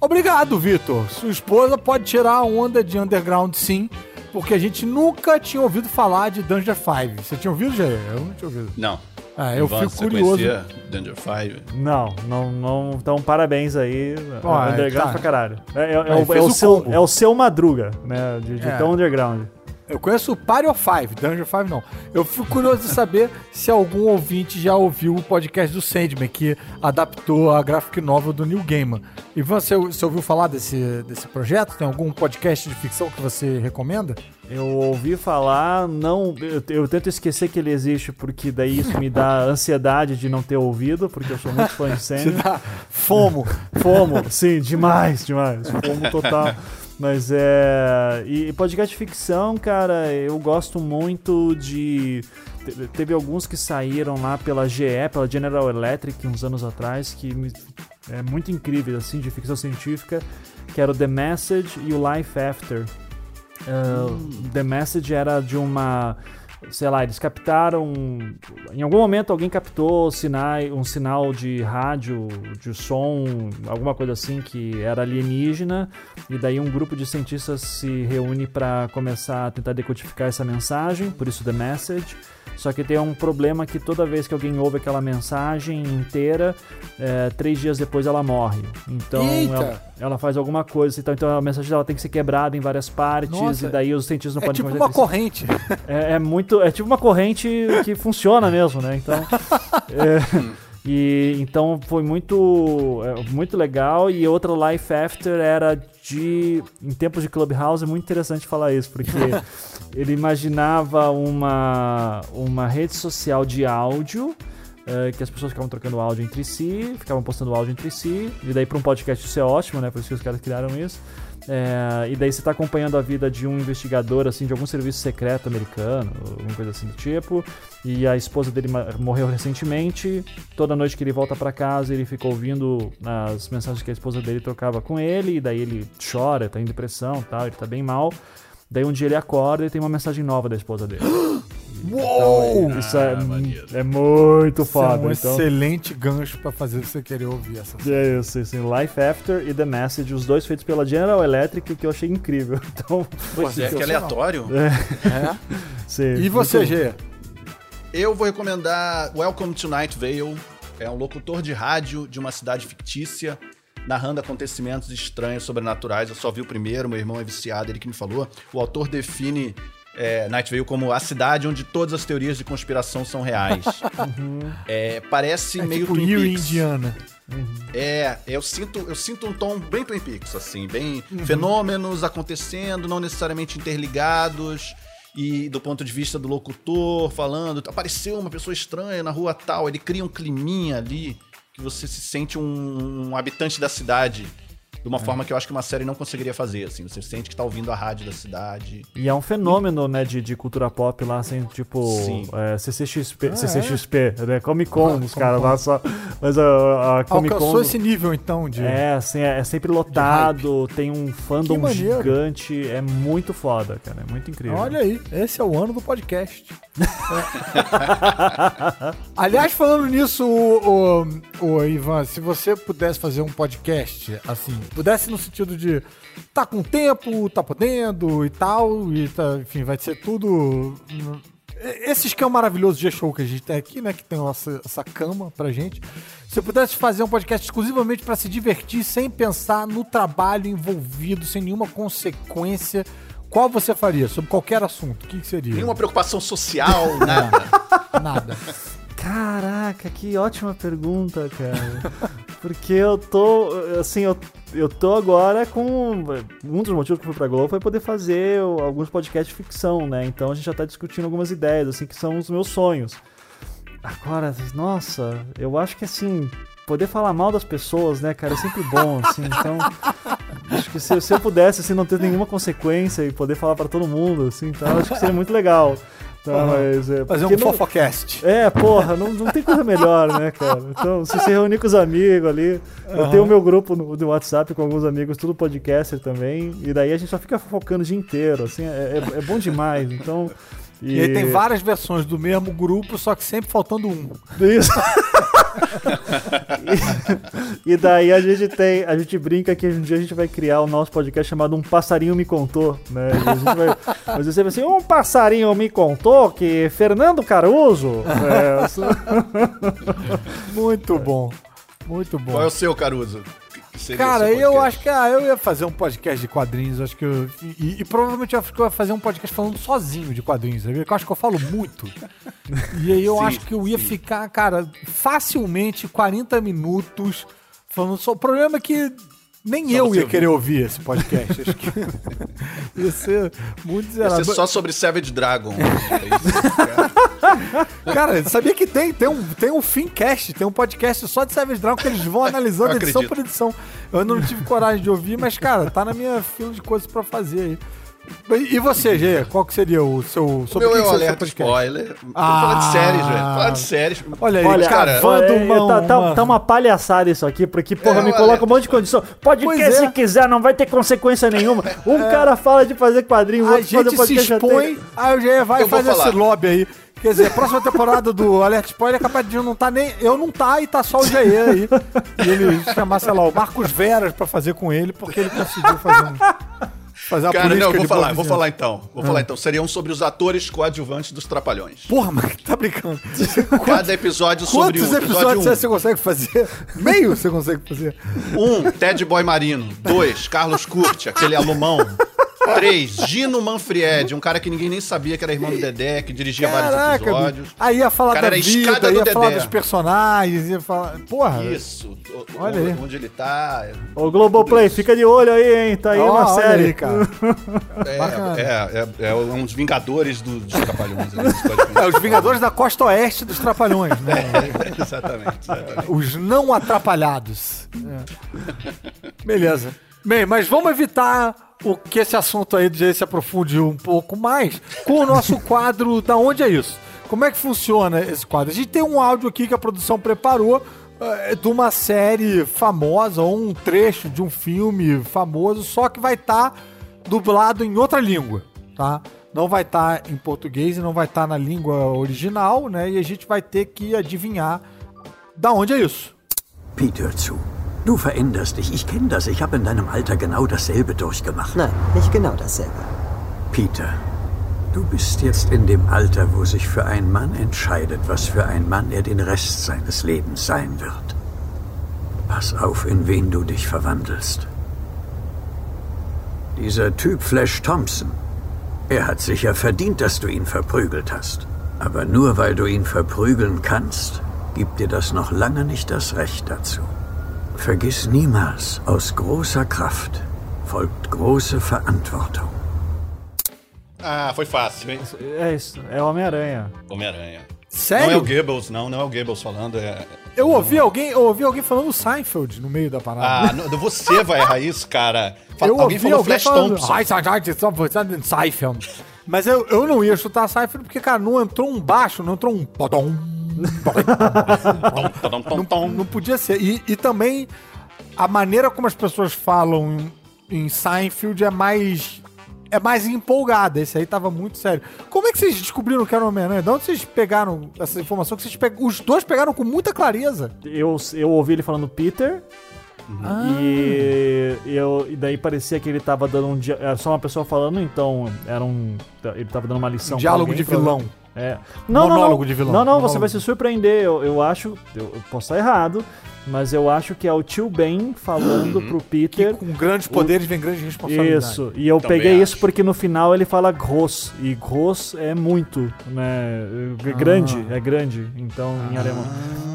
Obrigado, Vitor. Sua esposa pode tirar a onda de underground, sim, porque a gente nunca tinha ouvido falar de Danger Five. Você tinha ouvido, Jair? Eu não tinha ouvido. Não. Ah, eu Ivan, fico você curioso. conhecia Danger Five? Não, não, não. Então, parabéns aí. Ó, É underground tá. pra caralho. É, é- é é o o seu, combo. é o seu madruga, né? De, de É. tão underground. Eu conheço o of Five, Danger Five não. Eu fico curioso de saber se algum ouvinte já ouviu o podcast do Sandman, que adaptou a graphic novel do Neil Gaiman. Ivan, você, você ouviu falar desse, desse projeto? Tem algum podcast de ficção que você recomenda? Eu ouvi falar, não. Eu, eu tento esquecer que ele existe, porque daí isso me dá ansiedade de não ter ouvido, porque eu sou muito fã de Sandman. dá fomo. Fomo, sim, demais, demais. Fomo total. Mas é. E podcast de ficção, cara, eu gosto muito de. te- Teve alguns que saíram lá pela GE, pela General Electric, uns anos atrás, que é muito incrível, assim, de ficção científica, que era o The Message e o Life After. Uh, The Message era de uma. Sei lá, eles captaram. Em algum momento alguém captou sinai, um sinal de rádio, de som, alguma coisa assim que era alienígena, e daí um grupo de cientistas se reúne para começar a tentar decodificar essa mensagem, por isso The Message. Só que tem um problema que toda vez que alguém ouve aquela mensagem inteira, é, três dias depois ela morre. Então ela, ela faz alguma coisa. Então, então a mensagem dela tem que ser quebrada em várias partes, Nossa. e daí os cientistas não É podem tipo uma corrente. É, é muito. É tipo uma corrente que funciona mesmo, né? Então. é, e então foi muito é, muito legal e outra Life After era de em tempos de Clubhouse é muito interessante falar isso porque ele imaginava uma uma rede social de áudio é, que as pessoas ficavam trocando áudio entre si, ficavam postando áudio entre si, e daí para um podcast isso é ótimo, né? Por isso que os caras criaram isso. É, e daí você tá acompanhando a vida de um investigador, assim, de algum serviço secreto americano, alguma coisa assim do tipo. E a esposa dele morreu recentemente. Toda noite que ele volta pra casa, ele fica ouvindo as mensagens que a esposa dele trocava com ele. E daí ele chora, tá em depressão tal, ele tá bem mal. Daí um dia ele acorda e tem uma mensagem nova da esposa dele. Uou! Então, isso é, Ah, maneiro. é muito Isso é foda. um então, excelente gancho pra fazer você querer ouvir essa série. é isso, assim, Life After e The Message, os dois feitos pela General Electric, que eu achei incrível. Então, Pois é, que aleatório. É. sim, E você, Gê? Eu vou recomendar Welcome to Night Vale. É um locutor de rádio de uma cidade fictícia, narrando acontecimentos estranhos, sobrenaturais. Eu só vi o primeiro, meu irmão é viciado, ele que me falou. O autor define é, Night Vale como a cidade onde todas as teorias de conspiração são reais. É, parece É meio tipo Twin Peaks. Indiana. É, eu sinto, eu sinto um tom bem Twin Peaks, assim, bem Uhum. fenômenos acontecendo, não necessariamente interligados. E do ponto de vista do locutor falando, apareceu uma pessoa estranha na rua tal, ele cria um climinha ali que você se sente um, um habitante da cidade de uma forma que eu acho que uma série não conseguiria fazer, assim. Você sente que tá ouvindo a rádio da cidade. E é um fenômeno, né, de, de cultura pop lá, assim, tipo, Sim. é, CCXP, Ah, CCXP, né, Comic Con, Ah, os caras lá só, mas a, a Comic Alcançou Con... esse nível, então, de... É, assim, é, é sempre lotado, tem um fandom gigante, é muito foda, cara, é muito incrível. Olha aí, esse é o ano do podcast. É. Aliás, falando nisso, o, o- o Ivan, se você pudesse fazer um podcast, assim, pudesse no sentido de tá com tempo, tá podendo e tal, e tá, enfim, vai ser tudo. Esse esquema maravilhoso de show que a gente tem aqui, né? Que tem essa, essa cama pra gente. Se você pudesse fazer um podcast exclusivamente pra se divertir, sem pensar no trabalho envolvido, sem nenhuma consequência, qual você faria? Sobre qualquer assunto? O que, que seria? Nenhuma preocupação social, nada. Nada. Caraca, que ótima pergunta, cara. Porque eu tô, assim, eu, eu tô agora com. Um dos motivos que eu fui pra Globo foi poder fazer alguns podcasts de ficção, né? Então a gente já tá discutindo algumas ideias, assim, que são os meus sonhos. Agora, nossa, eu acho que assim, poder falar mal das pessoas, né, cara, é sempre bom, assim, então. Acho que se, se eu pudesse, assim, não ter nenhuma consequência e poder falar pra todo mundo, assim, então acho que seria muito legal. Tá, mas, é, Fazer um não- fofocast. é, porra, não, não tem coisa melhor, né, cara? Então, se se reunir com os amigos ali. Eu tenho o meu grupo no, do WhatsApp com alguns amigos, tudo podcaster também. E daí a gente só fica fofocando o dia inteiro, assim, é, é- é bom demais. Então. E aí tem várias versões do mesmo grupo, só que sempre faltando um. Isso. e, e daí a gente tem, a gente brinca que um dia a gente vai criar o nosso podcast chamado Um Passarinho Me Contou, né? E a gente vai assim, um passarinho me contou que Fernando Caruso... é, Muito bom. Muito bom. Qual é o seu, Caruso? Cara, eu acho que ah, eu ia fazer um podcast de quadrinhos, acho que eu, e, e provavelmente eu acho que eu ia fazer um podcast falando sozinho de quadrinhos, sabe? Eu acho que eu falo muito. E aí eu Sim, acho que eu ia sim. ficar, cara, facilmente 40 minutos falando só. O problema é que nem Só eu ia ouvir. querer ouvir esse podcast. Acho que ia ser muito Ia zerado. ser só sobre Savage Dragon. É cara. Sabia que tem, tem um, tem um Fincast, tem um podcast só de Savage Dragon que eles vão analisando edição por edição. Eu não tive coragem de ouvir, mas, cara, tá na minha fila de coisas pra fazer aí. E você, Gê, qual que seria o seu... O Sobre meu o é que o que alerta spoiler. Ah. falando de séries, velho. Falar de séries. Olha aí, Olha, cara, cavando Olha, uma, tá, tá- uma- tá uma palhaçada isso aqui, porque, porra, É, me coloca um monte de condição. Pode Pois que é. se quiser, não vai ter consequência nenhuma. Um cara fala de fazer quadrinho, o outro fazer gente se podcast tem- expõe, aí o Gê vai fazer esse lobby aí. Quer dizer, a próxima temporada do Alert Spoiler é capaz de não tá nem. Eu não tá e tá só o Gê aí. E ele chamar, sei lá, o Marcos Veras pra fazer com ele, porque ele conseguiu fazer um. Fazer uma Cara, não, eu vou falar, boa vou falar então. Vou falar então. Seriam sobre os atores coadjuvantes dos Trapalhões. Porra, mas tá brincando. Cada episódio sobre Quantos o episódios episódio você consegue fazer? Meio você consegue fazer. 1. Um, Ted Boy Marino. 2. Carlos Curti, aquele alumão. 3. Gino Manfried, um cara que ninguém nem sabia que era irmão do Dedé, que dirigia vários Caraca, episódios. aí ia falar O cara da escada vida, do ia falar Dedé. dos personagens, ia falar... Porra, Isso. O- Olha onde, aí. onde ele tá. é- Ô, Globoplay, fica de olho aí, hein? Tá aí ó, uma série. aí, cara. Bacana. É, é, é, é um dos Vingadores do, dos Trapalhões. né? É, os Vingadores da Costa Oeste dos Trapalhões, né? exatamente, exatamente. Os não atrapalhados. É. Beleza. Bem, mas vamos evitar o que esse assunto aí de se aprofunde um pouco mais com o nosso quadro Da Onde é Isso? Como é que funciona esse quadro? A gente tem um áudio aqui que a produção preparou eh, de uma série famosa ou um trecho de um filme famoso, só que vai estar dublado em outra língua, tá? Não vai estar em português e não vai estar na língua original, né? E a gente vai ter que adivinhar da onde é isso. Pete, hör zu. Du veränderst dich. Ich kenne das. Ich habe in deinem Alter genau dasselbe durchgemacht. Nein, nicht genau dasselbe. Peter, du bist jetzt in dem Alter, wo sich für einen Mann entscheidet, was für ein Mann er den Rest seines Lebens sein wird. Pass auf, in wen du dich verwandelst. Dieser Typ Flash Thompson, er hat sicher verdient, dass du ihn verprügelt hast. Aber nur weil du ihn verprügeln kannst, gibt dir das noch lange nicht das Recht dazu. Vergiss niemals, aus großer Kraft folgt große Verantwortung. Ah, foi fácil, hein? É isso, é Homem-Aranha. Homem-Aranha. Sério? Não é o Goebbels, não, não é o Goebbels falando, é... Eu ouvi alguém, eu ouvi alguém falando Seinfeld no meio da parada. Ah, não, você vai errar isso, cara. Fala- eu alguém ouvi falou Flash falando, Thompson. "Ai, sai, sai, sai, sai, Seinfeld. Mas eu, eu não ia chutar Seinfeld porque, cara, não entrou um baixo, não entrou um tom. Não podia ser. E, e também a maneira como as pessoas falam em, em Seinfeld é mais. É mais empolgada. Esse aí tava muito sério. Como é que vocês descobriram que era o Homem-Aranha? De onde vocês pegaram essa informação? Que vocês pe- Os dois pegaram com muita clareza. Eu, eu ouvi ele falando Peter. E, eu, e daí parecia que ele tava dando um. Era só uma pessoa falando, então era um. Ele tava dando uma lição. Um pra diálogo alguém, de vilão. É. Não, não, Monólogo não. de vilão. Não, não, Monólogo. você vai se surpreender. Eu, eu acho. Eu, eu posso estar errado, mas eu acho que é o tio Ben falando pro Peter. Com grandes poderes vem grandes responsabilidades. Isso, e eu Também peguei acho. isso porque no final ele fala gross, e gross é muito, né? É grande, é grande, então em alemão.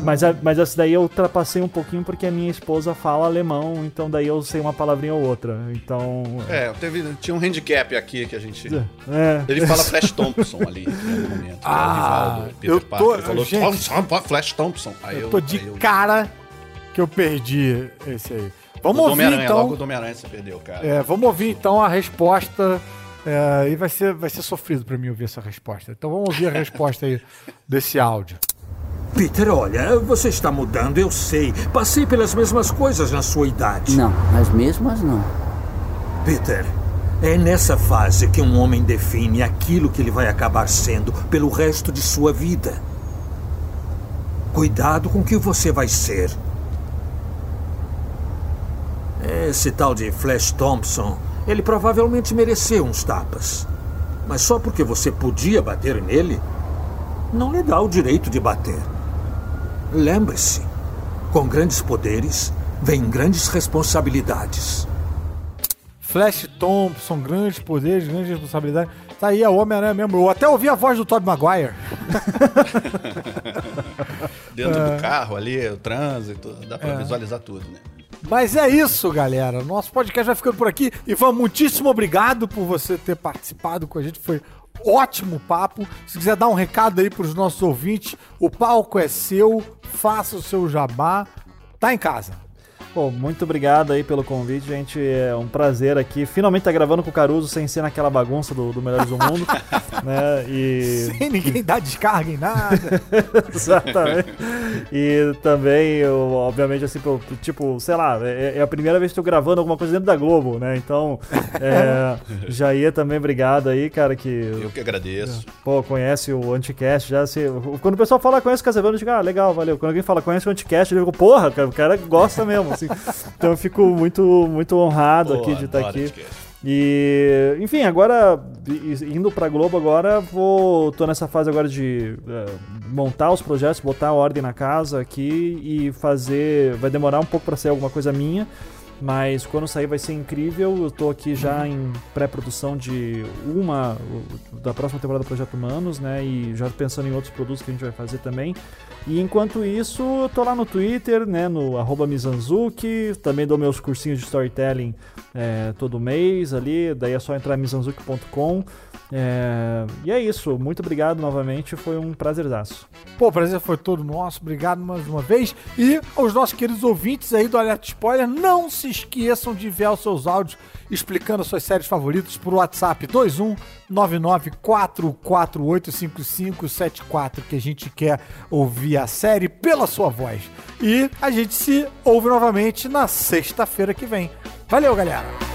Mas, a- mas essa daí eu ultrapassei um pouquinho porque a minha esposa fala alemão, então daí eu sei uma palavrinha ou outra. Então. É, teve, tinha um handicap aqui que a gente... É. Ele fala Flash Thompson ali, no momento. que é o Ah, rival do Peter eu tô- Parker. Ele falou gente, Flash Thompson. Aí Eu tô de aí eu- cara que eu perdi esse aí. Vamos O ouvir Homem-Aranha, então. logo o Homem-Aranha você perdeu, cara. É, vamos ouvir então a resposta. É, e vai ser, vai ser sofrido pra mim ouvir essa resposta. Então vamos ouvir a resposta aí desse áudio. Peter, olha, você está mudando, eu sei. Passei pelas mesmas coisas na sua idade. Não, as mesmas não. Peter, é nessa fase que um homem define aquilo que ele vai acabar sendo pelo resto de sua vida. Cuidado com o que você vai ser. Esse tal de Flash Thompson, ele provavelmente mereceu uns tapas. Mas só porque você podia bater nele, não lhe dá o direito de bater. Lembre-se, com grandes poderes vem grandes responsabilidades. Flash Thompson, grandes poderes, grandes responsabilidades. Tá aí a Homem-Aranha mesmo. Eu até ouvi a voz do Tobey Maguire. Dentro É. do carro ali, o trânsito, dá pra visualizar tudo, né? Mas é isso, galera. Nosso podcast vai ficando por aqui. Ivan, muitíssimo obrigado por você ter participado com a gente. Foi ótimo papo. Se quiser dar um recado aí pros nossos ouvintes, o palco é seu. Faça o seu jabá. Tá em casa. Pô, muito obrigado aí pelo convite, gente. É um prazer aqui. Finalmente tá gravando com o Caruso sem ser naquela bagunça do, do Melhores do Mundo. né? E. Sem ninguém dar descarga em nada. Exatamente. E também, eu, obviamente, assim, tipo, sei lá, é, é a primeira vez que tô gravando alguma coisa dentro da Globo, né? Então, é, Jair também, obrigado aí, cara, que, Eu que agradeço. pô, conhece o Anticast já. Se, quando o pessoal fala conhece o Casevano, eu digo, ah, legal, valeu. Quando alguém fala conhece o Anticast, eu digo, porra, o cara gosta mesmo, assim. Então eu fico muito, muito honrado Pô, aqui de estar aqui. E, enfim, agora, indo pra Globo agora, vou, tô nessa fase agora de eh, montar os projetos, botar a ordem na casa aqui e fazer, vai demorar um pouco pra sair alguma coisa minha, mas quando sair vai ser incrível, eu tô aqui já em pré-produção de uma, da próxima temporada do Projeto Humanos, né, e já pensando em outros produtos que a gente vai fazer também. E enquanto isso, eu tô lá no Twitter, né, no arroba Mizanzuki, também dou meus cursinhos de storytelling é, todo mês ali, daí é só entrar mizanzuki.com. É, e é isso, muito obrigado novamente, foi um prazerzaço. Pô, o prazer foi todo nosso. Obrigado mais uma vez. E aos nossos queridos ouvintes aí do Alerta Spoiler, não se esqueçam de enviar os seus áudios explicando as suas séries favoritas por WhatsApp 21994485574 que a gente quer ouvir a série pela sua voz. E a gente se ouve novamente na sexta-feira que vem. Valeu, galera!